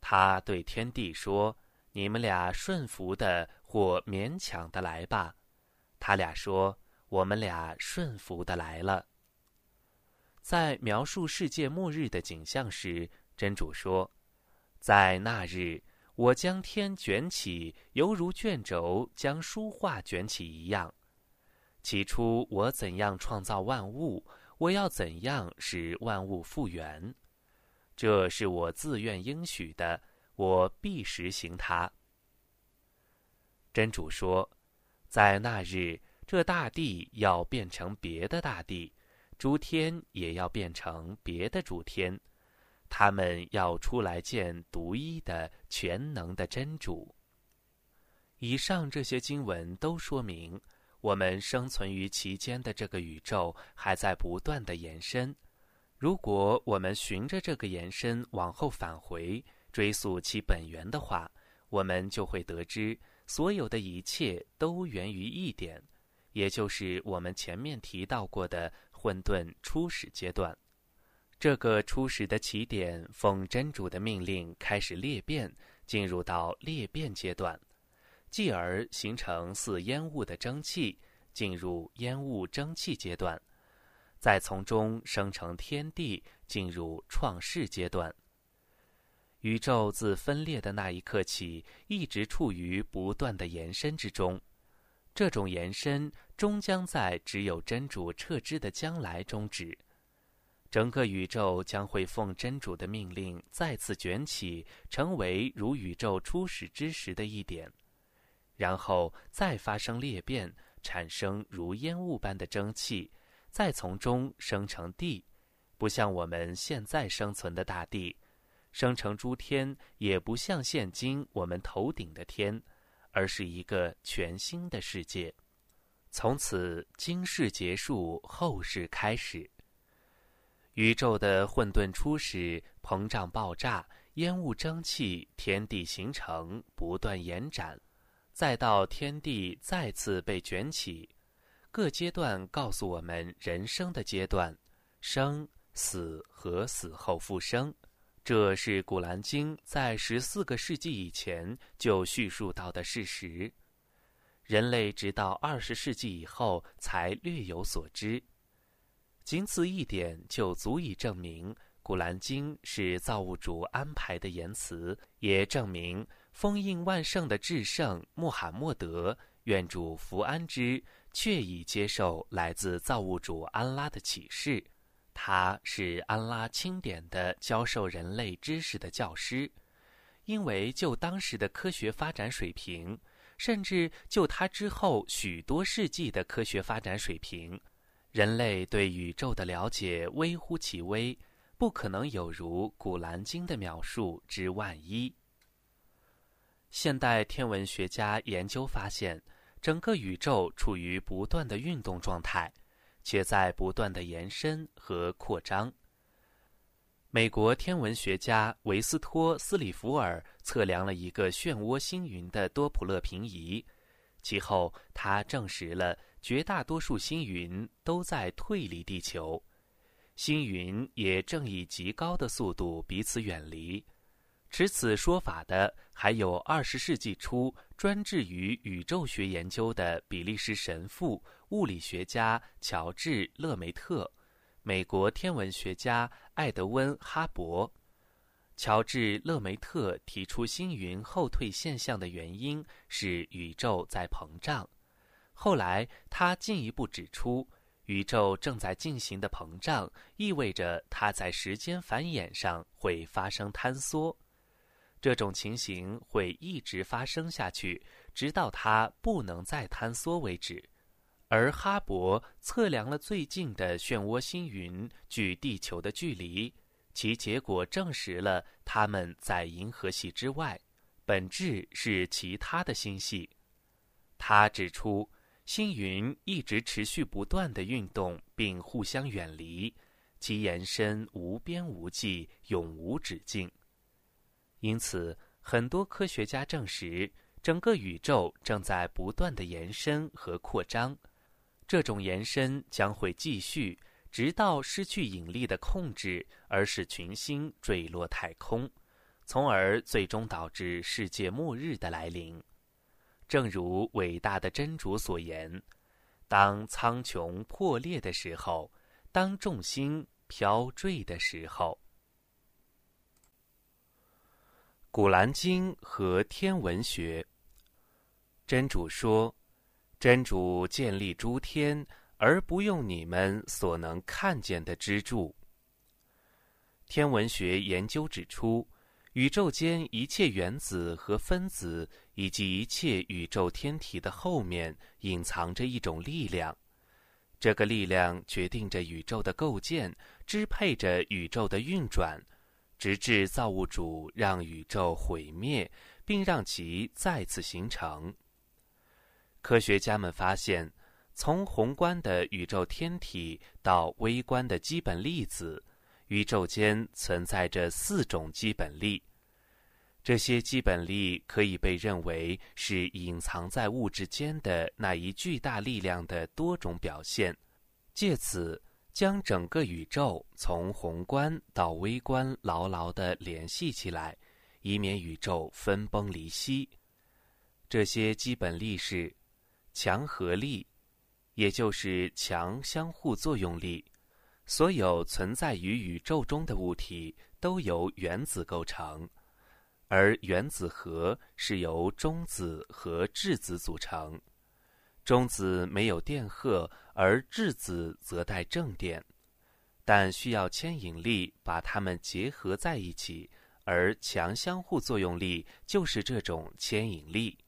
他对天地说：“你们俩顺服的或勉强的来吧。”他俩说：“我们俩顺服的来了。”在描述世界末日的景象时，真主说：“在那日，我将天卷起，犹如卷轴将书画卷起一样。起初，我怎样创造万物？”我要怎样使万物复原？这是我自愿应许的，我必实行它。真主说，在那日，这大地要变成别的大地，诸天也要变成别的诸天，他们要出来见独一的全能的真主。以上这些经文都说明。我们生存于其间的这个宇宙还在不断的延伸。如果我们循着这个延伸往后返回，追溯其本源的话，我们就会得知，所有的一切都源于一点，也就是我们前面提到过的混沌初始阶段。这个初始的起点，奉真主的命令开始裂变，进入到裂变阶段，继而形成似烟雾的蒸汽，进入烟雾蒸汽阶段，再从中生成天地，进入创世阶段。宇宙自分裂的那一刻起，一直处于不断的延伸之中。这种延伸终将在只有真主撤之的将来终止。整个宇宙将会奉真主的命令再次卷起，成为如宇宙初始之时的一点，然后再发生裂变，产生如烟雾般的蒸汽，再从中生成地，不像我们现在生存的大地，生成诸天也不像现今我们头顶的天，而是一个全新的世界。从此，今世结束，后世开始。宇宙的混沌初始、膨胀、爆炸、烟雾、蒸汽、天地形成，不断延展，再到天地再次被卷起，各阶段告诉我们人生的阶段：生、死和死后复生。这是《古兰经》在十四个世纪以前就叙述到的事实，人类直到二十世纪以后才略有所知。仅此一点就足以证明《古兰经》是造物主安排的言辞，也证明封印万圣的至圣穆罕默德（愿主福安之）确已接受来自造物主安拉的启示。他是安拉钦点的教授人类知识的教师，因为就当时的科学发展水平，甚至就他之后许多世纪的科学发展水平。人类对宇宙的了解微乎其微，不可能有如《古兰经》的描述之万一。现代天文学家研究发现，整个宇宙处于不断的运动状态，且在不断的延伸和扩张。美国天文学家维斯托斯里弗尔测量了一个漩涡星云的多普勒平移，其后他证实了。绝大多数星云都在退离地球，星云也正以极高的速度彼此远离。持此说法的还有二十世纪初专制于宇宙学研究的比利时神父、物理学家乔治·勒梅特，美国天文学家艾德温·哈勃。乔治·勒梅特提出星云后退现象的原因是宇宙在膨胀。后来，他进一步指出，宇宙正在进行的膨胀意味着它在时间繁衍上会发生坍缩，这种情形会一直发生下去，直到它不能再坍缩为止。而哈勃测量了最近的漩涡星云距地球的距离，其结果证实了它们在银河系之外，本质是其他的星系。他指出。星云一直持续不断的运动，并互相远离，其延伸无边无际，永无止境。因此，很多科学家证实，整个宇宙正在不断的延伸和扩张。这种延伸将会继续，直到失去引力的控制，而使群星坠落太空，从而最终导致世界末日的来临。正如伟大的真主所言：“当苍穹破裂的时候，当众星飘坠的时候。”《古兰经》和天文学。真主说：“真主建立诸天，而不用你们所能看见的支柱。”天文学研究指出。宇宙间一切原子和分子，以及一切宇宙天体的后面，隐藏着一种力量。这个力量决定着宇宙的构建，支配着宇宙的运转，直至造物主让宇宙毁灭，并让其再次形成。科学家们发现，从宏观的宇宙天体到微观的基本粒子，宇宙间存在着四种基本力。这些基本力可以被认为是隐藏在物质间的那一巨大力量的多种表现，借此将整个宇宙从宏观到微观牢牢地联系起来，以免宇宙分崩离析。这些基本力是强合力，也就是强相互作用力。所有存在于宇宙中的物体都由原子构成，而原子核是由中子和质子组成。中子没有电荷，而质子则带正电。但需要牵引力把它们结合在一起，而强相互作用力就是这种牵引力。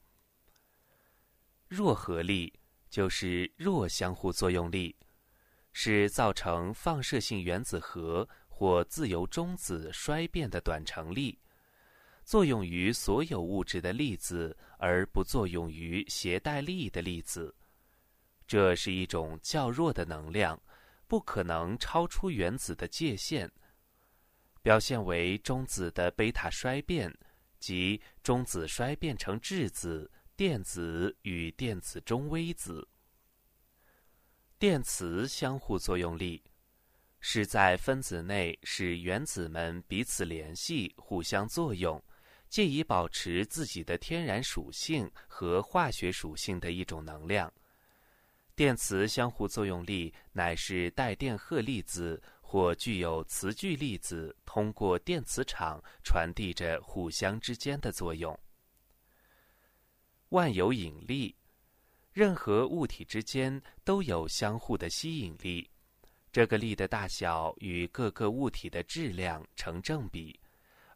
弱合力就是弱相互作用力，是造成放射性原子核或自由中子衰变的短程力，作用于所有物质的粒子，而不作用于携带力的粒子。这是一种较弱的能量。不可能超出原子的界限，表现为中子的贝塔衰变，即中子衰变成质子、电子与电子中微子。电磁相互作用力是在分子内使原子们彼此联系、互相作用，借以保持自己的天然属性和化学属性的一种能量。电磁相互作用力乃是带电荷粒子或具有磁聚粒子通过电磁场传递着互相之间的作用。万有引力，任何物体之间都有相互的吸引力，这个力的大小与各个物体的质量成正比，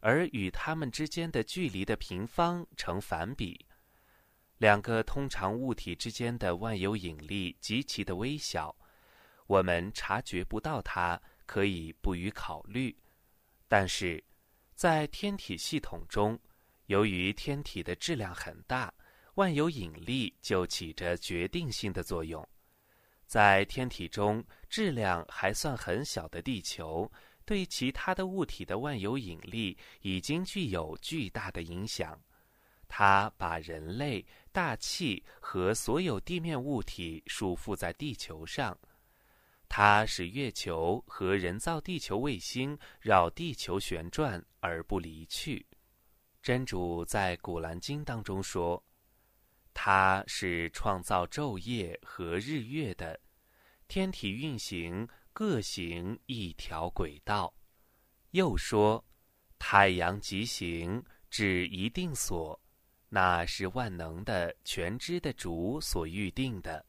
而与它们之间的距离的平方成反比。两个通常物体之间的万有引力极其的微小，我们察觉不到它，可以不予考虑。但是，在天体系统中，由于天体的质量很大，万有引力就起着决定性的作用。在天体中，质量还算很小的地球，对其他的物体的万有引力已经具有巨大的影响。它把人类、大气和所有地面物体束缚在地球上，它使月球和人造地球卫星绕地球旋转而不离去。真主在《古兰经》当中说：“它是创造昼夜和日月的，天体运行各行一条轨道。”又说：“太阳即行至一定所。”那是万能的、全知的主所预定的。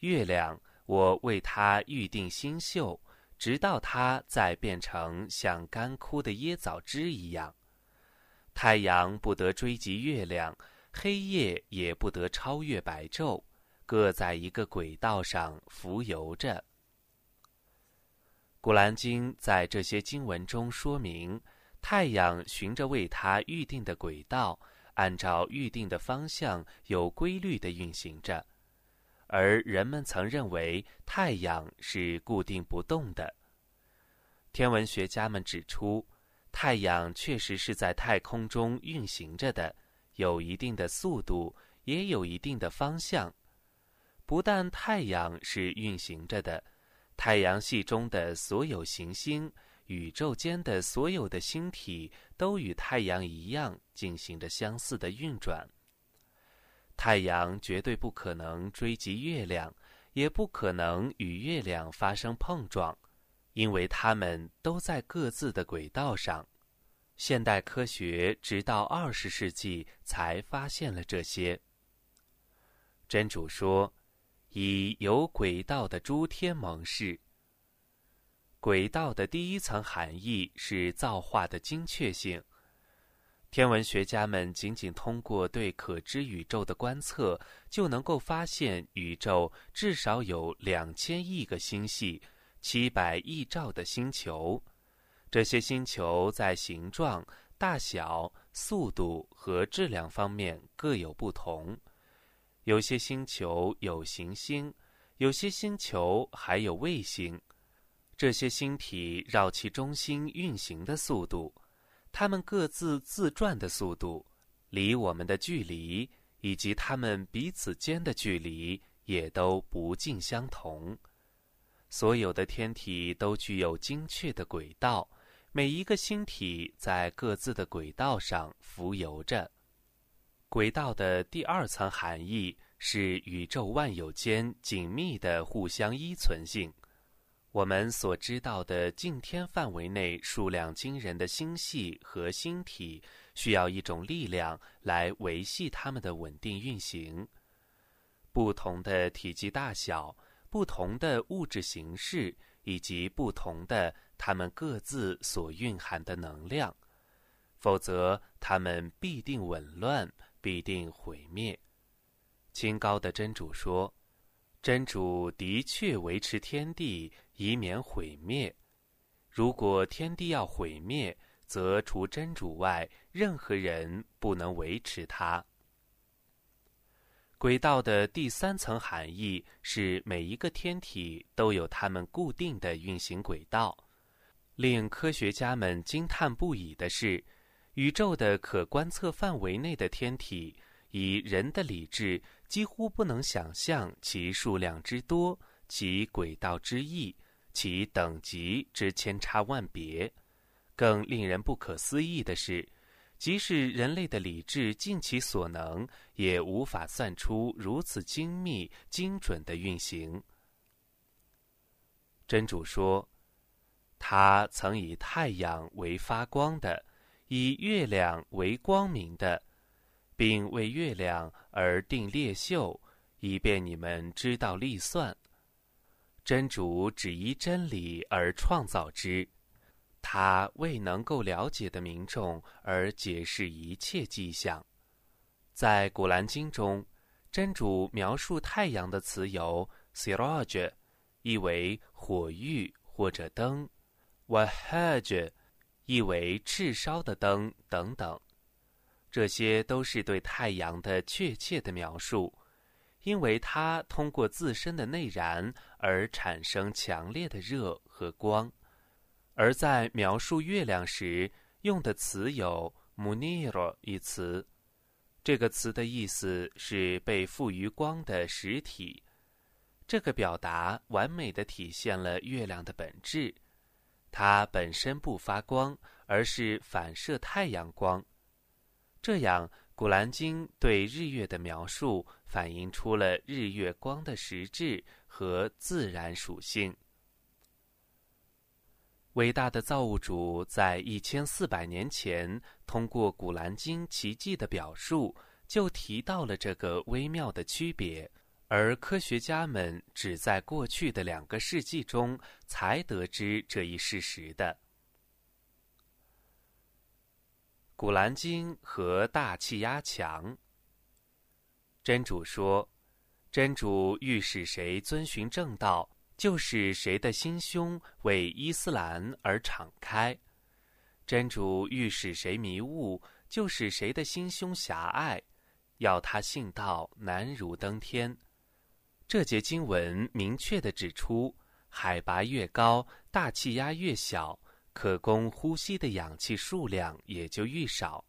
月亮，我为它预定星宿，直到它再变成像干枯的椰枣汁一样。太阳不得追及月亮，黑夜也不得超越白昼，各在一个轨道上浮游着。古兰经在这些经文中说明，太阳循着为它预定的轨道。按照预定的方向有规律的运行着，而人们曾认为太阳是固定不动的。天文学家们指出，太阳确实是在太空中运行着的，有一定的速度，也有一定的方向。不但太阳是运行着的，太阳系中的所有行星。宇宙间的所有的星体都与太阳一样进行着相似的运转。太阳绝对不可能追及月亮，也不可能与月亮发生碰撞，因为它们都在各自的轨道上。现代科学直到二十世纪才发现了这些。真主说：“以有轨道的诸天盟誓。”轨道的第一层含义是造化的精确性。天文学家们仅仅通过对可知宇宙的观测，就能够发现宇宙至少有两千亿个星系、七百亿兆的星球。这些星球在形状、大小、速度和质量方面各有不同。有些星球有行星，有些星球还有卫星。这些星体绕其中心运行的速度，它们各自自转的速度，离我们的距离，以及它们彼此间的距离，也都不尽相同。所有的天体都具有精确的轨道，每一个星体在各自的轨道上浮游着。轨道的第二层含义是宇宙万有间紧密的互相依存性。我们所知道的近天范围内数量惊人的星系和星体，需要一种力量来维系它们的稳定运行。不同的体积大小。不同的物质形式以及不同的它们各自所蕴含的能量，否则它们必定紊乱，必定毁灭。清高的真主说：“真主的确维持天地，以免毁灭。如果天地要毁灭，则除真主外，任何人不能维持它。”轨道的第三层含义是，每一个天体都有它们固定的运行轨道。令科学家们惊叹不已的是，宇宙的可观测范围内的天体，以人的理智几乎不能想象其数量之多、其轨道之异、其等级之千差万别。更令人不可思议的是。即使人类的理智尽其所能，也无法算出如此精密、精准的运行。真主说：“他曾以太阳为发光的，以月亮为光明的，并为月亮而定列宿，以便你们知道历算。真主只依真理而创造之。”他为能够了解的民众而解释一切迹象。在《古兰经》中，真主描述太阳的词有 “siraj”，意为火炬或者灯；“wahaj”，意为炽烧的灯等等。这些都是对太阳的确切的描述，因为它通过自身的内燃而产生强烈的热和光。而在描述月亮时，用的词有 “munir” 一词，这个词的意思是被赋予光的实体。这个表达完美的体现了月亮的本质，它本身不发光，而是反射太阳光。这样，《古兰经》对日月的描述反映出了日月光的实质和自然属性。伟大的造物主在一千四百年前通过《古兰经》奇迹的表述，就提到了这个微妙的区别，而科学家们只在过去的两个世纪中才得知这一事实的。《古兰经》和大气压强。真主说：“真主欲使谁遵循正道。”就使谁的心胸为伊斯兰而敞开，真主欲使谁迷雾，就使谁的心胸狭隘，要他信道难如登天。这节经文明确地指出，海拔越高，大气压越小，可供呼吸的氧气数量也就愈少。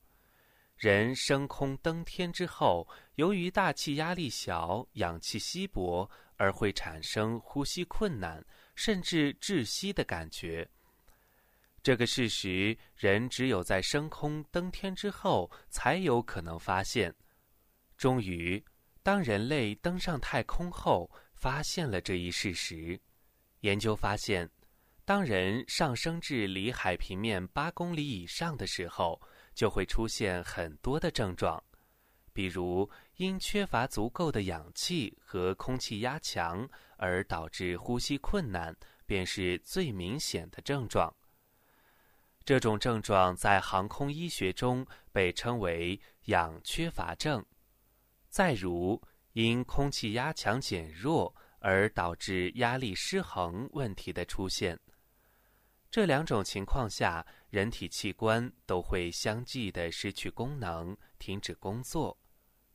人升空登天之后，由于大气压力小，氧气稀薄。而会产生呼吸困难甚至窒息的感觉。这个事实，人只有在升空登天之后才有可能发现。终于，当人类登上太空后，发现了这一事实。研究发现，当人上升至离海平面八公里以上的时候，就会出现很多的症状，比如。因缺乏足够的氧气和空气压强而导致呼吸困难，便是最明显的症状。这种症状在航空医学中被称为氧缺乏症。再如，因空气压强减弱而导致压力失衡问题的出现。这两种情况下，人体器官都会相继的失去功能，停止工作。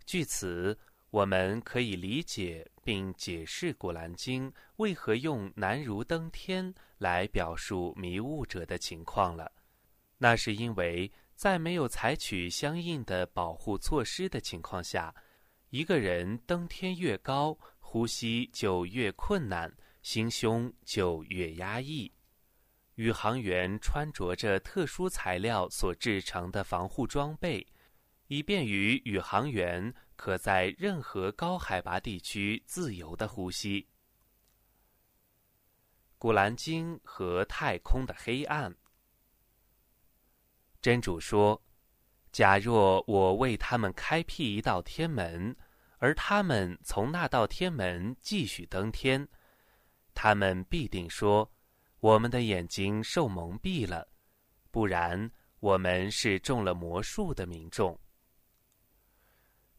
据此，我们可以理解并解释《古兰经》为何用“难如登天”来表述迷雾者的情况了。那是因为在没有采取相应的保护措施的情况下，一个人登天越高，呼吸就越困难，心胸就越压抑。宇航员穿着着特殊材料所制成的防护装备，以便于宇航员可在任何高海拔地区自由的呼吸。古兰经和太空的黑暗。真主说：“假若我为他们开辟一道天门，而他们从那道天门继续登天，他们必定说。”我们的眼睛受蒙蔽了，不然我们是中了魔术的民众。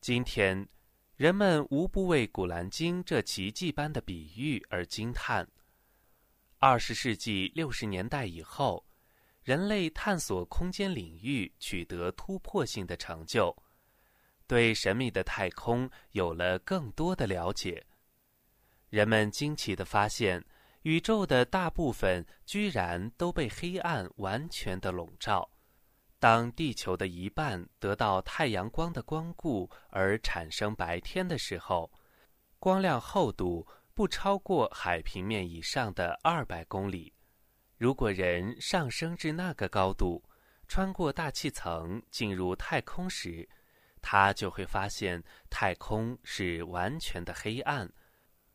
今天，人们无不为《古兰经》这奇迹般的比喻而惊叹。二十世纪六十年代以后，人类探索空间领域取得突破性的成就，对神秘的太空有了更多的了解。人们惊奇的发现。宇宙的大部分居然都被黑暗完全的笼罩。当地球的一半得到太阳光的光顾而产生白天的时候，光亮厚度不超过海平面以上的二百公里。如果人上升至那个高度，穿过大气层进入太空时，他就会发现太空是完全的黑暗，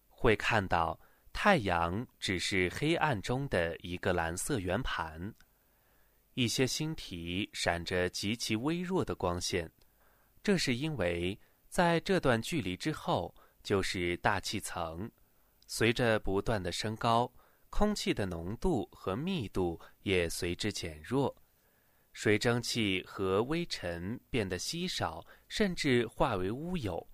会看到。太阳只是黑暗中的一个蓝色圆盘，一些星体闪着极其微弱的光线，这是因为在这段距离之后就是大气层，随着不断的升高，空气的浓度和密度也随之减弱，水蒸气和微尘变得稀少，甚至化为乌有。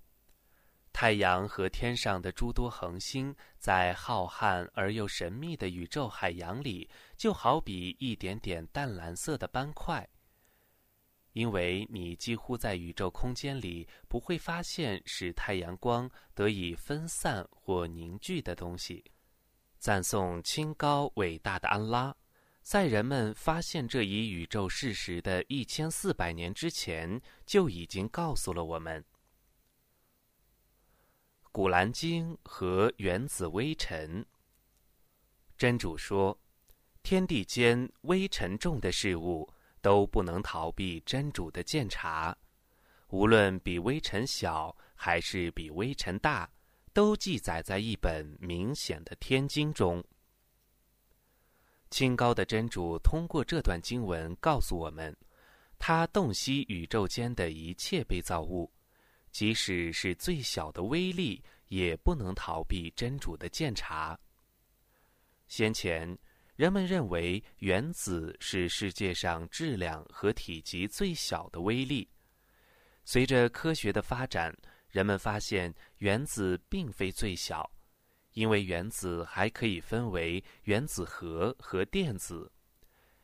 太阳和天上的诸多恒星，在浩瀚而又神秘的宇宙海洋里，就好比一点点淡蓝色的斑块。因为你几乎在宇宙空间里不会发现使太阳光得以分散或凝聚的东西。赞颂清高伟大的安拉，在人们发现这一宇宙事实的一千四百年之前，就已经告诉了我们。《古兰经》和原子微尘。真主说：“天地间微尘重的事物都不能逃避真主的鉴察，无论比微尘小还是比微尘大，都记载在一本明显的天经中。”清高的真主通过这段经文告诉我们，他洞悉宇宙间的一切被造物。即使是最小的微粒，也不能逃避真主的鉴察。先前，人们认为原子是世界上质量和体积最小的微粒。随着科学的发展，人们发现原子并非最小，因为原子还可以分为原子核和电子，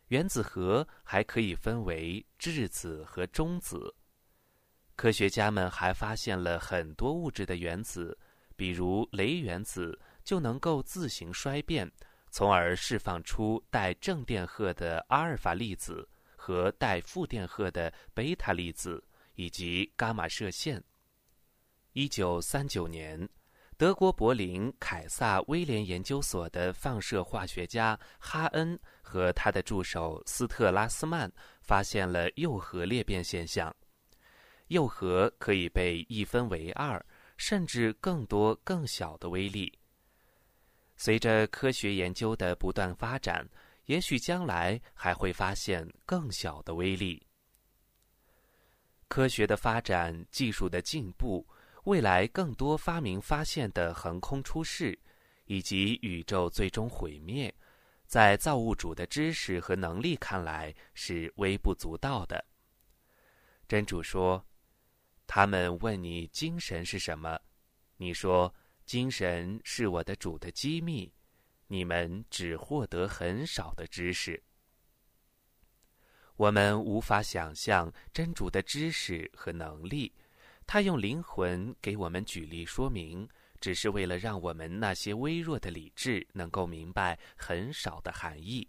原子核还可以分为质子和中子。科学家们还发现了很多物质的原子，比如镭原子就能够自行衰变，从而释放出带正电荷的阿尔法粒子和带负电荷的贝塔粒子，以及伽马射线。一九三九年，德国柏林凯撒威廉研究所的放射化学家哈恩和他的助手斯特拉斯曼发现了铀核裂变现象。铀核可以被一分为二，甚至更多更小的微粒。随着科学研究的不断发展，也许将来还会发现更小的微粒。科学的发展，技术的进步，未来更多发明发现的横空出世，以及宇宙最终毁灭，在造物主的知识和能力看来是微不足道的。真主说。他们问你精神是什么？你说精神是我的主的机密。你们只获得很少的知识。我们无法想象真主的知识和能力。他用灵魂给我们举例说明，只是为了让我们那些微弱的理智能够明白很少的含义。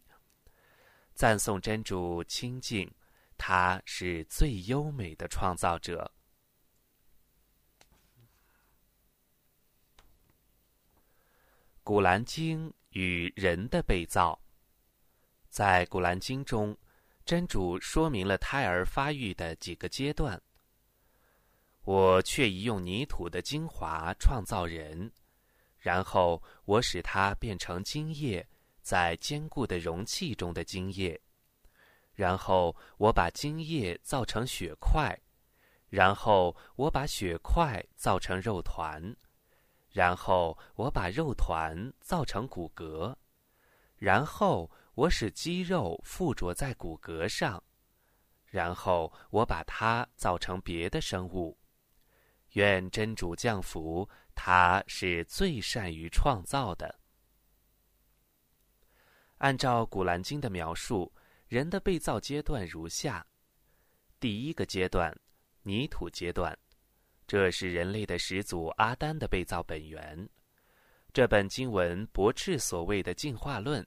赞颂真主清净，他是最优美的创造者。古兰经与人的被造，在古兰经中，真主说明了胎儿发育的几个阶段。我却已用泥土的精华创造人，然后我使它变成精液，在坚固的容器中的精液，然后我把精液造成血块，然后我把血块造成肉团。然后我把肉团造成骨骼，然后我使肌肉附着在骨骼上，然后我把它造成别的生物。愿真主降福，他是最善于创造的。按照《古兰经》的描述，人的被造阶段如下：第一个阶段，泥土阶段。这是人类的始祖阿丹的被造本源。这本经文驳斥所谓的进化论，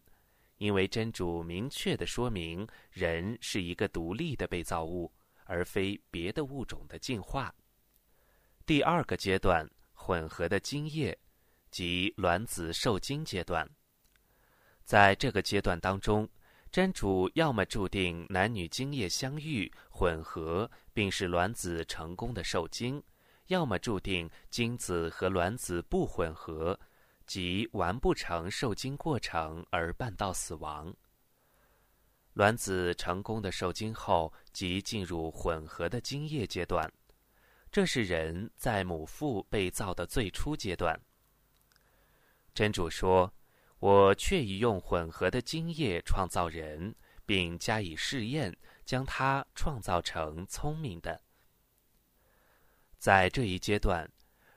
因为真主明确的说明，人是一个独立的被造物，而非别的物种的进化。第二个阶段，混合的精液，即卵子受精阶段。在这个阶段当中，真主要么注定男女精液相遇混合，并使卵子成功的受精。要么注定精子和卵子不混合，即完不成受精过程而半道死亡。卵子成功的受精后，即进入混合的精液阶段，这是人在母腹被造的最初阶段。真主说：“我却已用混合的精液创造人，并加以试验，将它创造成聪明的。”在这一阶段，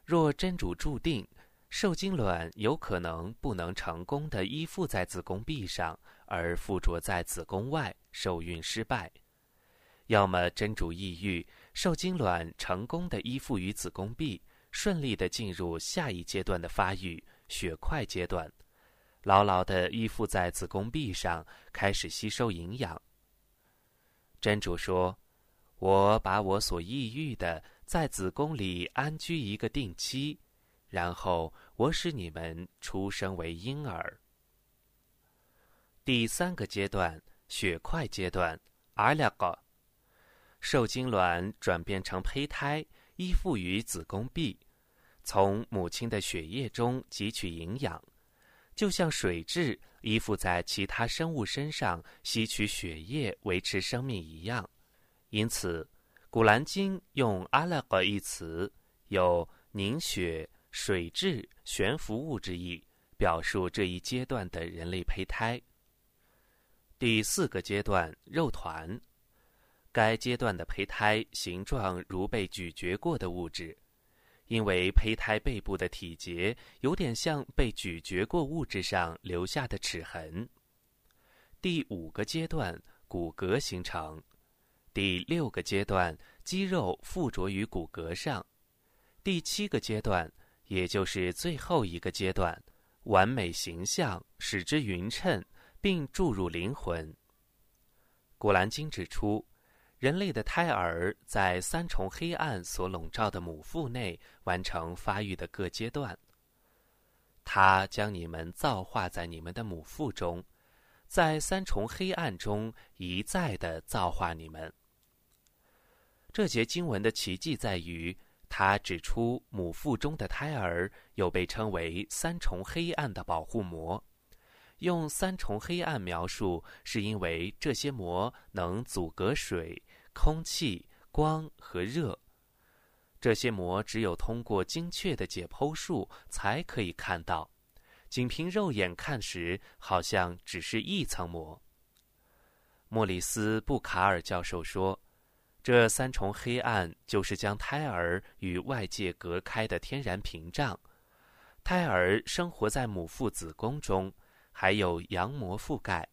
若真主注定受精卵有可能不能成功的依附在子宫壁上，而附着在子宫外，受孕失败；要么真主抑郁受精卵成功的依附于子宫壁，顺利的进入下一阶段的发育血块阶段，牢牢的依附在子宫壁上，开始吸收营养。真主说：“我把我所抑郁的。”在子宫里安居一个定期，然后我使你们出生为婴儿。第三个阶段，血块阶段，阿拉个，受精卵转变成胚胎，依附于子宫壁，从母亲的血液中汲取营养，就像水蛭依附在其他生物身上吸取血液维持生命一样，因此。《古兰经》用“阿拉格”一词，有凝血、水质、悬浮物之意，表述这一阶段的人类胚胎。第四个阶段，肉团，该阶段的胚胎形状如被咀嚼过的物质，因为胚胎背部的体节有点像被咀嚼过物质上留下的齿痕。第五个阶段，骨骼形成。第六个阶段，肌肉附着于骨骼上；第七个阶段，也就是最后一个阶段，完美形象使之匀称，并注入灵魂。古兰经指出，人类的胎儿在三重黑暗所笼罩的母腹内完成发育的各阶段。他将你们造化在你们的母腹中，在三重黑暗中一再的造化你们。这节经文的奇迹在于，它指出母腹中的胎儿有被称为三重黑暗的保护膜。用三重黑暗描述，是因为这些膜能阻隔水、空气、光和热。这些膜只有通过精确的解剖术才可以看到，仅凭肉眼看时，好像只是一层膜。莫里斯·布卡尔教授说。这三重黑暗就是将胎儿与外界隔开的天然屏障。胎儿生活在母腹子宫中，还有羊膜覆盖，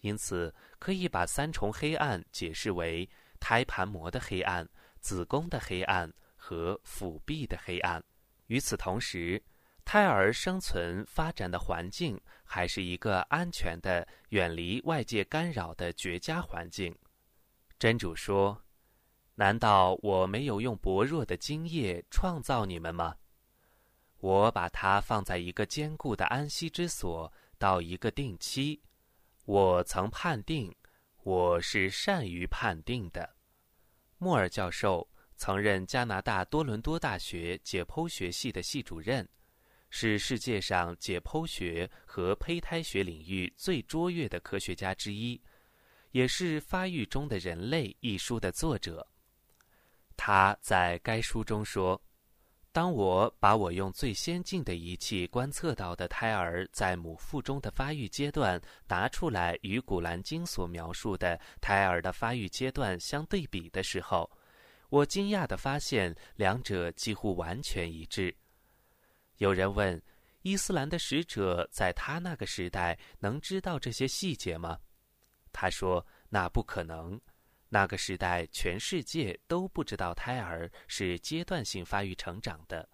因此可以把三重黑暗解释为胎盘膜的黑暗、子宫的黑暗和腹壁的黑暗。与此同时，胎儿生存发展的环境还是一个安全的、远离外界干扰的绝佳环境。真主说。难道我没有用薄弱的精液创造你们吗？我把它放在一个坚固的安息之所，到一个定期。我曾判定，我是善于判定的。莫尔教授曾任加拿大多伦多大学解剖学系的系主任，是世界上解剖学和胚胎学领域最卓越的科学家之一，也是《发育中的人类》一书的作者。他在该书中说。当我把我用最先进的仪器观测到的胎儿在母腹中的发育阶段拿出来与《古兰经》所描述的胎儿的发育阶段相对比的时候，我惊讶地发现两者几乎完全一致。有人问：伊斯兰的使者在他那个时代能知道这些细节吗？他说：“那不可能。”那个时代，全世界都不知道胎儿是阶段性发育成长的。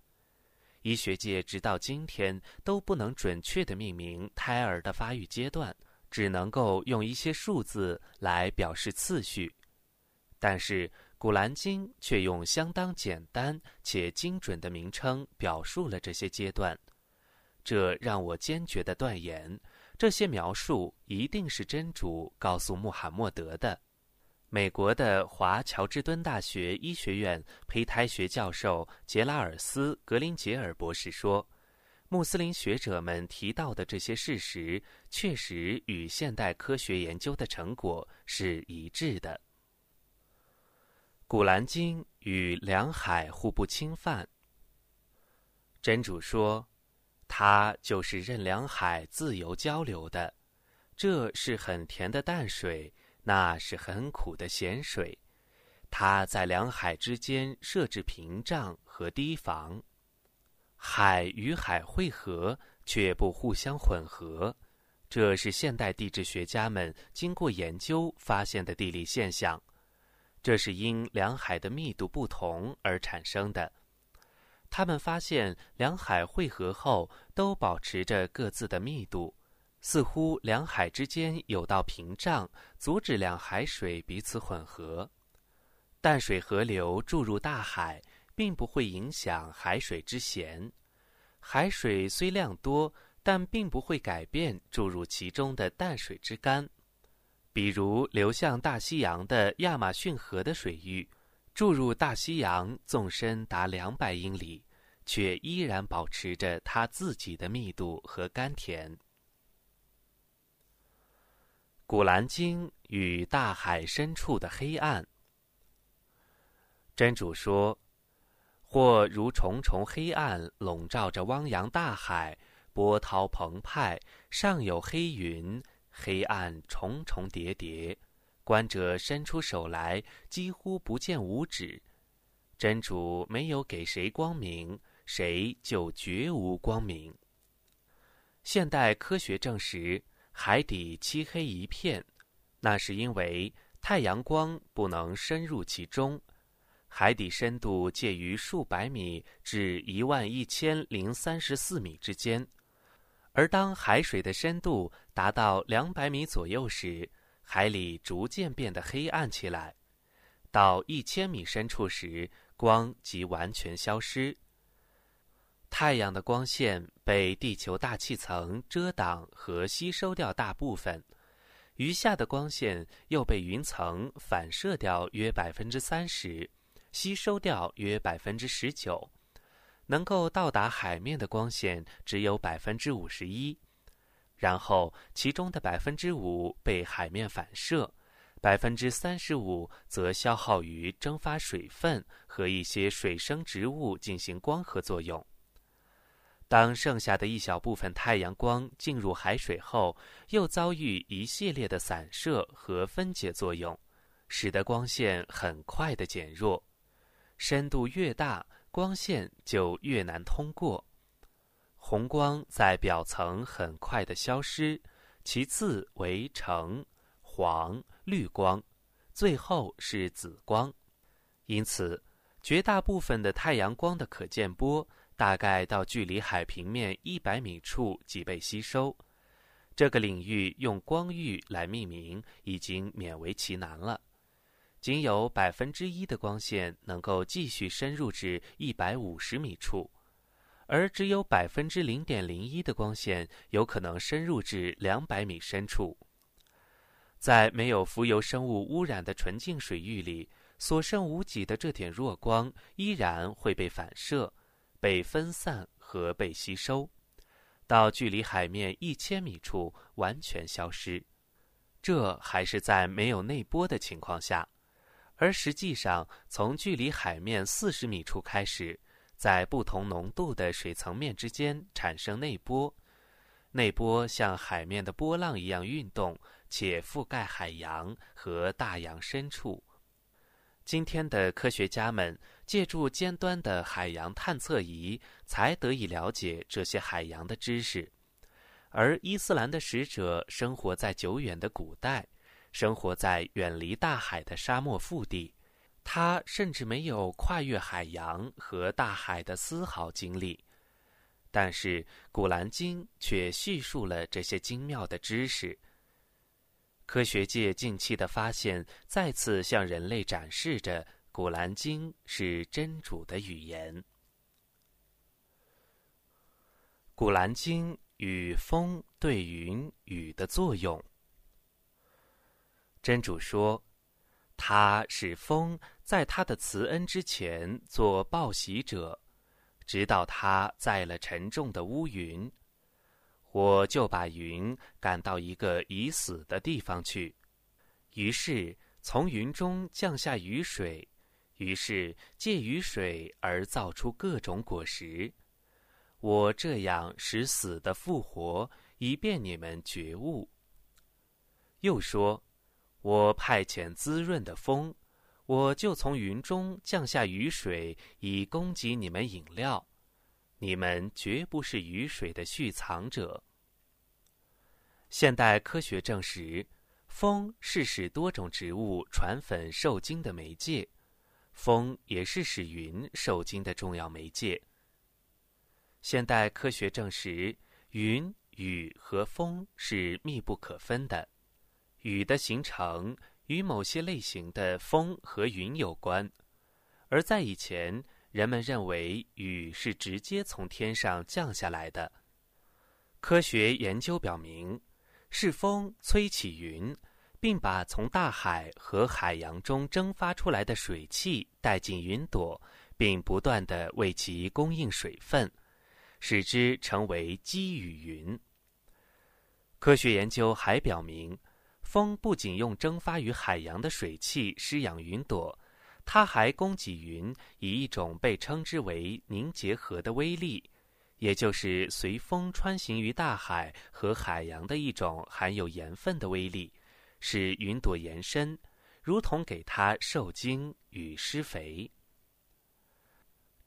医学界直到今天都不能准确地命名胎儿的发育阶段，只能够用一些数字来表示次序。但是《古兰经》却用相当简单且精准的名称表述了这些阶段，这让我坚决地断言，这些描述一定是真主告诉穆罕默德的。美国的华乔治敦大学医学院胚胎学教授杰拉尔斯·格林杰尔博士说：“穆斯林学者们提到的这些事实，确实与现代科学研究的成果是一致的。”《古兰经》与两海互不侵犯。真主说：“他就是任两海自由交流的，这是很甜的淡水。”那是很苦的咸水，它在两海之间设置屏障和堤防，海与海汇合却不互相混合，这是现代地质学家们经过研究发现的地理现象。这是因两海的密度不同而产生的。他们发现两海汇合后都保持着各自的密度。似乎两海之间有道屏障，阻止两海水彼此混合。淡水河流注入大海，并不会影响海水之咸。海水虽量多，但并不会改变注入其中的淡水之干。比如流向大西洋的亚马逊河的水域，注入大西洋纵深达两百英里，却依然保持着它自己的密度和甘甜。《古兰经》与大海深处的黑暗。真主说：“或如重重黑暗笼罩着汪洋大海，波涛澎湃，上有黑云，黑暗重重叠叠。观者伸出手来，几乎不见五指。真主没有给谁光明，谁就绝无光明。”现代科学证实。海底漆黑一片，那是因为太阳光不能深入其中。海底深度介于数百米至一万一千零三十四米之间，而当海水的深度达到两百米左右时，海里逐渐变得黑暗起来。到一千米深处时，光即完全消失。太阳的光线被地球大气层遮挡和吸收掉大部分，余下的光线又被云层反射掉约百分之三十，吸收掉约百分之十九，能够到达海面的光线只有百分之五十一，然后其中的百分之五被海面反射，百分之三十五则消耗于蒸发水分和一些水生植物进行光合作用。当剩下的一小部分太阳光进入海水后，又遭遇一系列的散射和分解作用，使得光线很快的减弱。深度越大，光线就越难通过。红光在表层很快的消失，其次为橙、黄、绿光，最后是紫光。因此，绝大部分的太阳光的可见波。大概到距离海平面一百米处即被吸收。这个领域用光域来命名已经勉为其难了。仅有百分之一的光线能够继续深入至一百五十米处，而只有百分之零点零一的光线有可能深入至两百米深处。在没有浮游生物污染的纯净水域里，所剩无几的这点弱光依然会被反射、被分散和被吸收，到距离海面一千米处完全消失。这还是在没有内波的情况下，而实际上，从距离海面四十米处开始，在不同浓度的水层面之间产生内波，内波像海面的波浪一样运动。且覆盖海洋和大洋深处。今天的科学家们借助尖端的海洋探测仪，才得以了解这些海洋的知识。而伊斯兰的使者生活在久远的古代，生活在远离大海的沙漠腹地，他甚至没有跨越海洋和大海的丝毫经历。但是《古兰经》却叙述了这些精妙的知识。科学界近期的发现再次向人类展示着《古兰经》是真主的语言。《古兰经》与风对云雨的作用。真主说：“他使风在他的慈恩之前做报喜者，直到他载了沉重的乌云。”我就把云赶到一个已死的地方去，于是从云中降下雨水，于是借雨水而造出各种果实。我这样使死的复活，以便你们觉悟。又说，我派遣滋润的风，我就从云中降下雨水，以供给你们饮料。你们绝不是雨水的蓄藏者。现代科学证实，风是使多种植物传粉受精的媒介，风也是使云受精的重要媒介。现代科学证实，云、雨和风是密不可分的，雨的形成与某些类型的风和云有关，而在以前，人们认为雨是直接从天上降下来的。科学研究表明。是风吹起云，并把从大海和海洋中蒸发出来的水汽带进云朵，并不断的为其供应水分，使之成为积雨云。科学研究还表明，风不仅用蒸发于海洋的水汽施养云朵，它还供给云以一种被称之为凝结核的微粒。也就是随风穿行于大海和海洋的一种含有盐分的微粒，使云朵延伸，如同给它受精与施肥。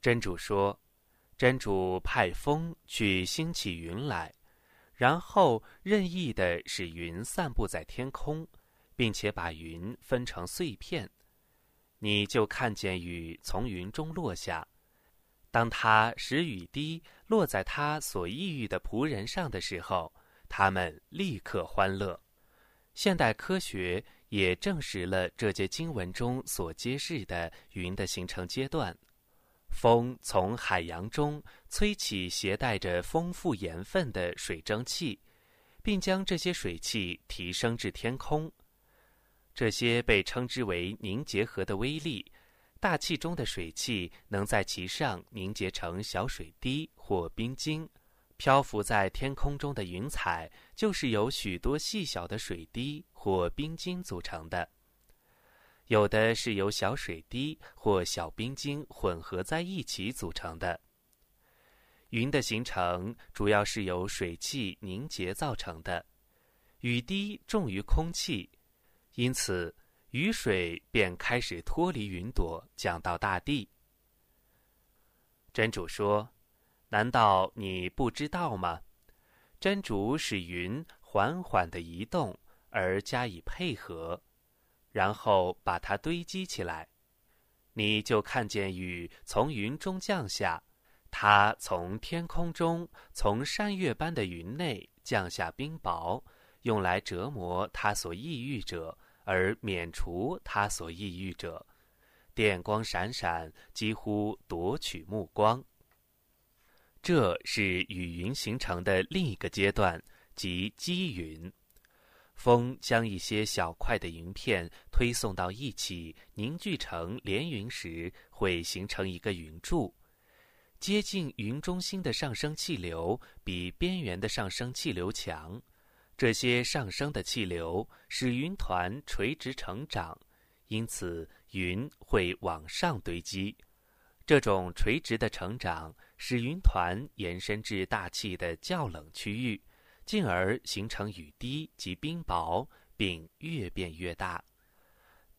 真主说：“真主派风去兴起云来，然后任意的使云散布在天空，并且把云分成碎片，你就看见雨从云中落下。”当他使雨滴落在他所抑郁的仆人上的时候，他们立刻欢乐。现代科学也证实了这节经文中所揭示的云的形成阶段：风从海洋中吹起携带着丰富盐分的水蒸气，并将这些水汽提升至天空。这些被称之为凝结核的微粒。大气中的水汽能在其上凝结成小水滴或冰晶，漂浮在天空中的云彩就是由许多细小的水滴或冰晶组成的。有的是由小水滴或小冰晶混合在一起组成的。云的形成主要是由水汽凝结造成的，雨滴重于空气，因此。雨水便开始脱离云朵，降到大地。真主说：“难道你不知道吗？真主使云缓缓的移动，而加以配合，然后把它堆积起来，你就看见雨从云中降下。它从天空中，从山岳般的云内降下冰雹，用来折磨他所抑郁者。”而免除他所抑郁者，电光闪闪，几乎夺取目光。这是雨云形成的另一个阶段，即积云。风将一些小块的云片推送到一起，凝聚成连云时，会形成一个云柱。接近云中心的上升气流比边缘的上升气流强，这些上升的气流使云团垂直成长，因此云会往上堆积。这种垂直的成长使云团延伸至大气的较冷区域。进而形成雨滴及冰雹，并越变越大。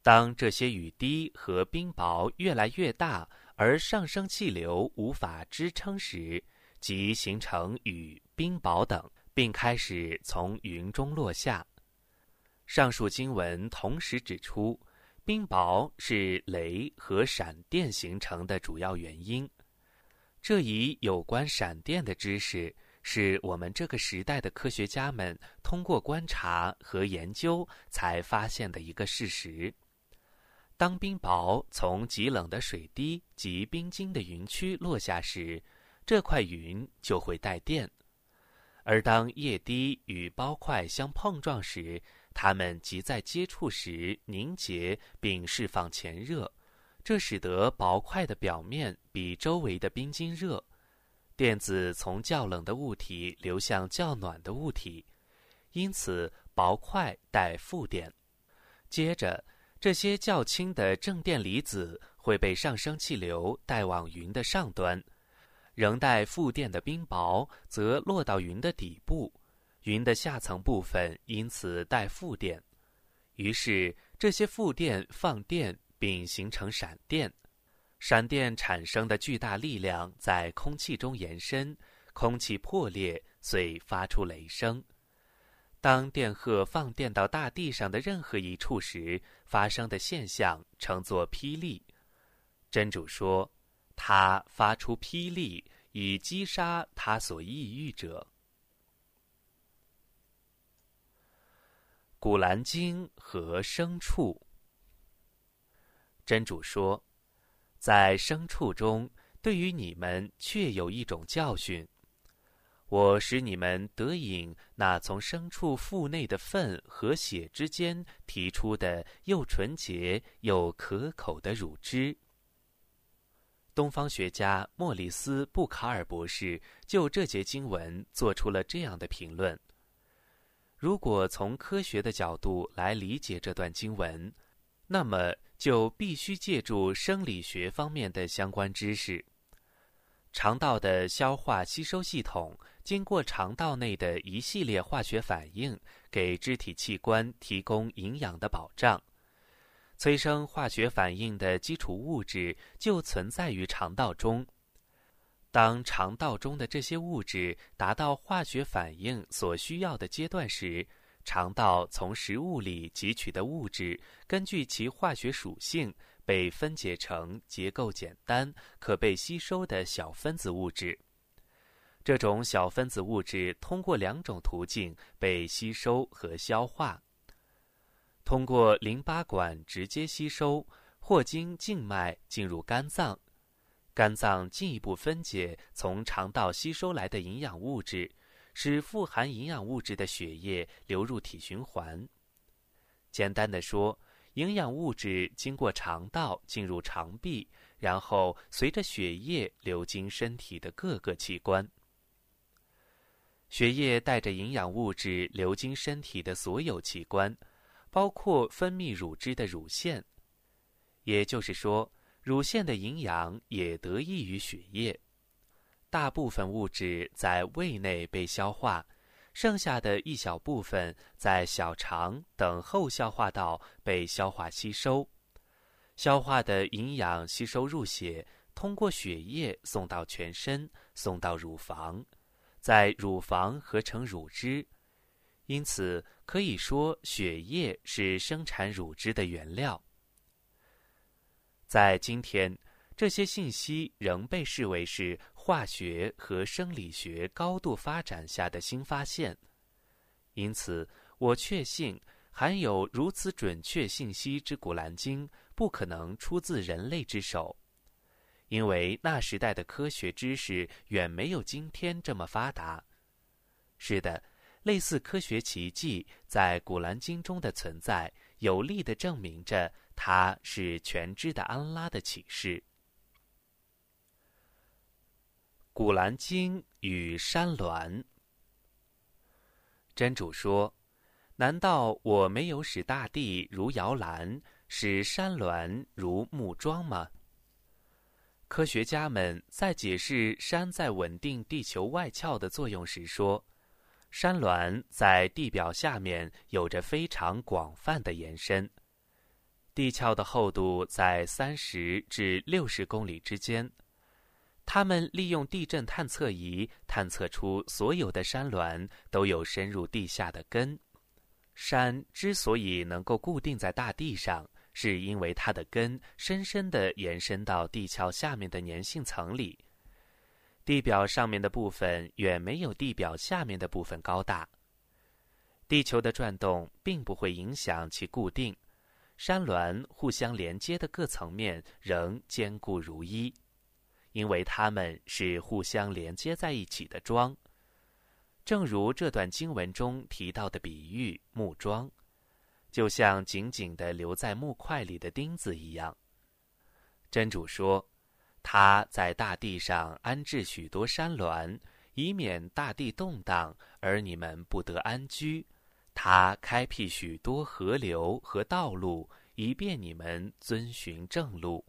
当这些雨滴和冰雹越来越大，而上升气流无法支撑时，即形成雨、冰雹等，并开始从云中落下。上述经文同时指出，冰雹是雷和闪电形成的主要原因。这一有关闪电的知识。是我们这个时代的科学家们通过观察和研究才发现的一个事实：当冰雹从极冷的水滴及冰晶的云区落下时，这块云就会带电；而当液滴与包块相碰撞时，它们即在接触时凝结并释放前热，这使得薄块的表面比周围的冰晶热。电子从较冷的物体流向较暖的物体，因此薄块带负电。接着，这些较轻的正电离子会被上升气流带往云的上端，仍带负电的冰雹则落到云的底部，云的下层部分因此带负电。于是，这些负电放电并形成闪电。闪电产生的巨大力量在空气中延伸，空气破裂，遂发出雷声。当电荷放电到大地上的任何一处时，发生的现象称作霹雳。真主说：“他发出霹雳，以击杀他所抑郁者。”《古兰经》和牲畜。真主说。在牲畜中，对于你们确有一种教训。我使你们得饮那从牲畜腹内的粪和血之间提出的又纯洁又可口的乳汁。东方学家莫里斯·布卡尔博士就这节经文做出了这样的评论：如果从科学的角度来理解这段经文，那么。就必须借助生理学方面的相关知识。肠道的消化吸收系统经过肠道内的一系列化学反应，给肢体器官提供营养的保障。催生化学反应的基础物质就存在于肠道中。当肠道中的这些物质达到化学反应所需要的阶段时，肠道从食物里汲取的物质，根据其化学属性被分解成结构简单、可被吸收的小分子物质。这种小分子物质通过两种途径被吸收和消化：通过淋巴管直接吸收，或经静脉进入肝脏，肝脏进一步分解从肠道吸收来的营养物质。使富含营养物质的血液流入体循环。简单的说，营养物质经过肠道进入肠壁，然后随着血液流经身体的各个器官。血液带着营养物质流经身体的所有器官，包括分泌乳汁的乳腺。也就是说，乳腺的营养也得益于血液。大部分物质在胃内被消化，剩下的一小部分在小肠等后消化道被消化吸收。消化的营养吸收入血，通过血液送到全身，送到乳房，在乳房合成乳汁。因此，可以说血液是生产乳汁的原料。在今天。这些信息仍被视为是化学和生理学高度发展下的新发现，因此我确信含有如此准确信息之《古兰经》不可能出自人类之手，因为那时代的科学知识远没有今天这么发达。是的，类似科学奇迹在《古兰经》中的存在，有力的证明着它是全知的安拉的启示。《古兰经》与山峦，真主说：“难道我没有使大地如摇篮，使山峦如木桩吗？”科学家们在解释山在稳定地球外壳的作用时说，山峦在地表下面有着非常广泛的延伸，地壳的厚度在三十至六十公里之间。他们利用地震探测仪探测出，所有的山峦都有深入地下的根。山之所以能够固定在大地上，是因为它的根深深地延伸到地壳下面的粘性层里，地表上面的部分远没有地表下面的部分高大。地球的转动并不会影响其固定，山峦互相连接的各层面仍坚固如一，因为它们是互相连接在一起的桩。正如这段经文中提到的比喻，木桩。就像紧紧地留在木块里的钉子一样，真主说：“他在大地上安置许多山峦，以免大地动荡而你们不得安居；他开辟许多河流和道路，以便你们遵循正路。”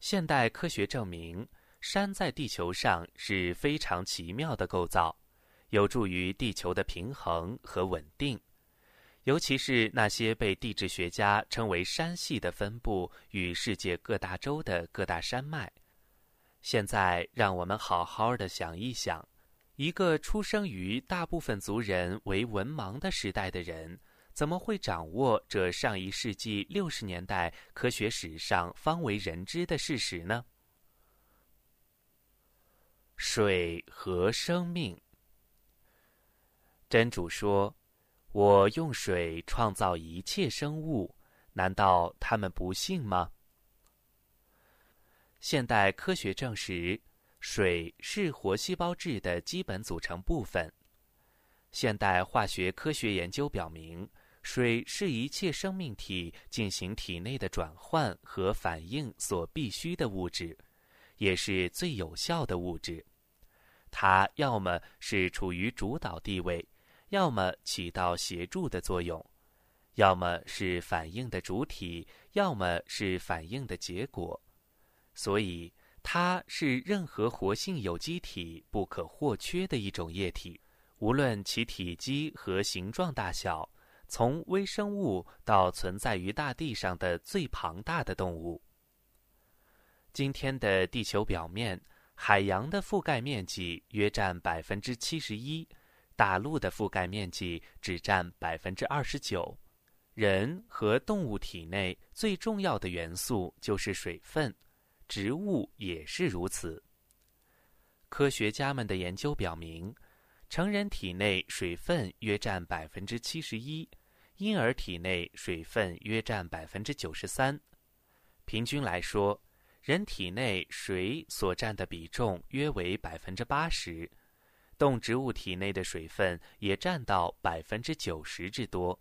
现代科学证明，山在地球上是非常奇妙的构造，有助于地球的平衡和稳定。尤其是那些被地质学家称为山系的分布与世界各大洲的各大山脉。现在，让我们好好的想一想：一个出生于大部分族人为文盲的时代的人，怎么会掌握这上一世纪六十年代科学史上方为人知的事实呢？水和生命，真主说。我用水创造一切生物，难道他们不信吗？现代科学证实，水是活细胞质的基本组成部分。现代化学科学研究表明，水是一切生命体进行体内的转换和反应所必需的物质，也是最有效的物质。它要么是处于主导地位。要么起到协助的作用，要么是反应的主体，要么是反应的结果，所以它是任何活性有机体不可或缺的一种液体，无论其体积和形状大小，从微生物到存在于大地上的最庞大的动物。今天的地球表面，海洋的覆盖面积约占百分之七十一。大陆的覆盖面积只占百分之二十九，人和动物体内最重要的元素就是水分，植物也是如此。科学家们的研究表明，成人体内水分约占百分之七十一，婴儿体内水分约占百分之九十三。平均来说，人体内水所占的比重约为百分之八十。动植物体内的水分也占到百分之九十之多。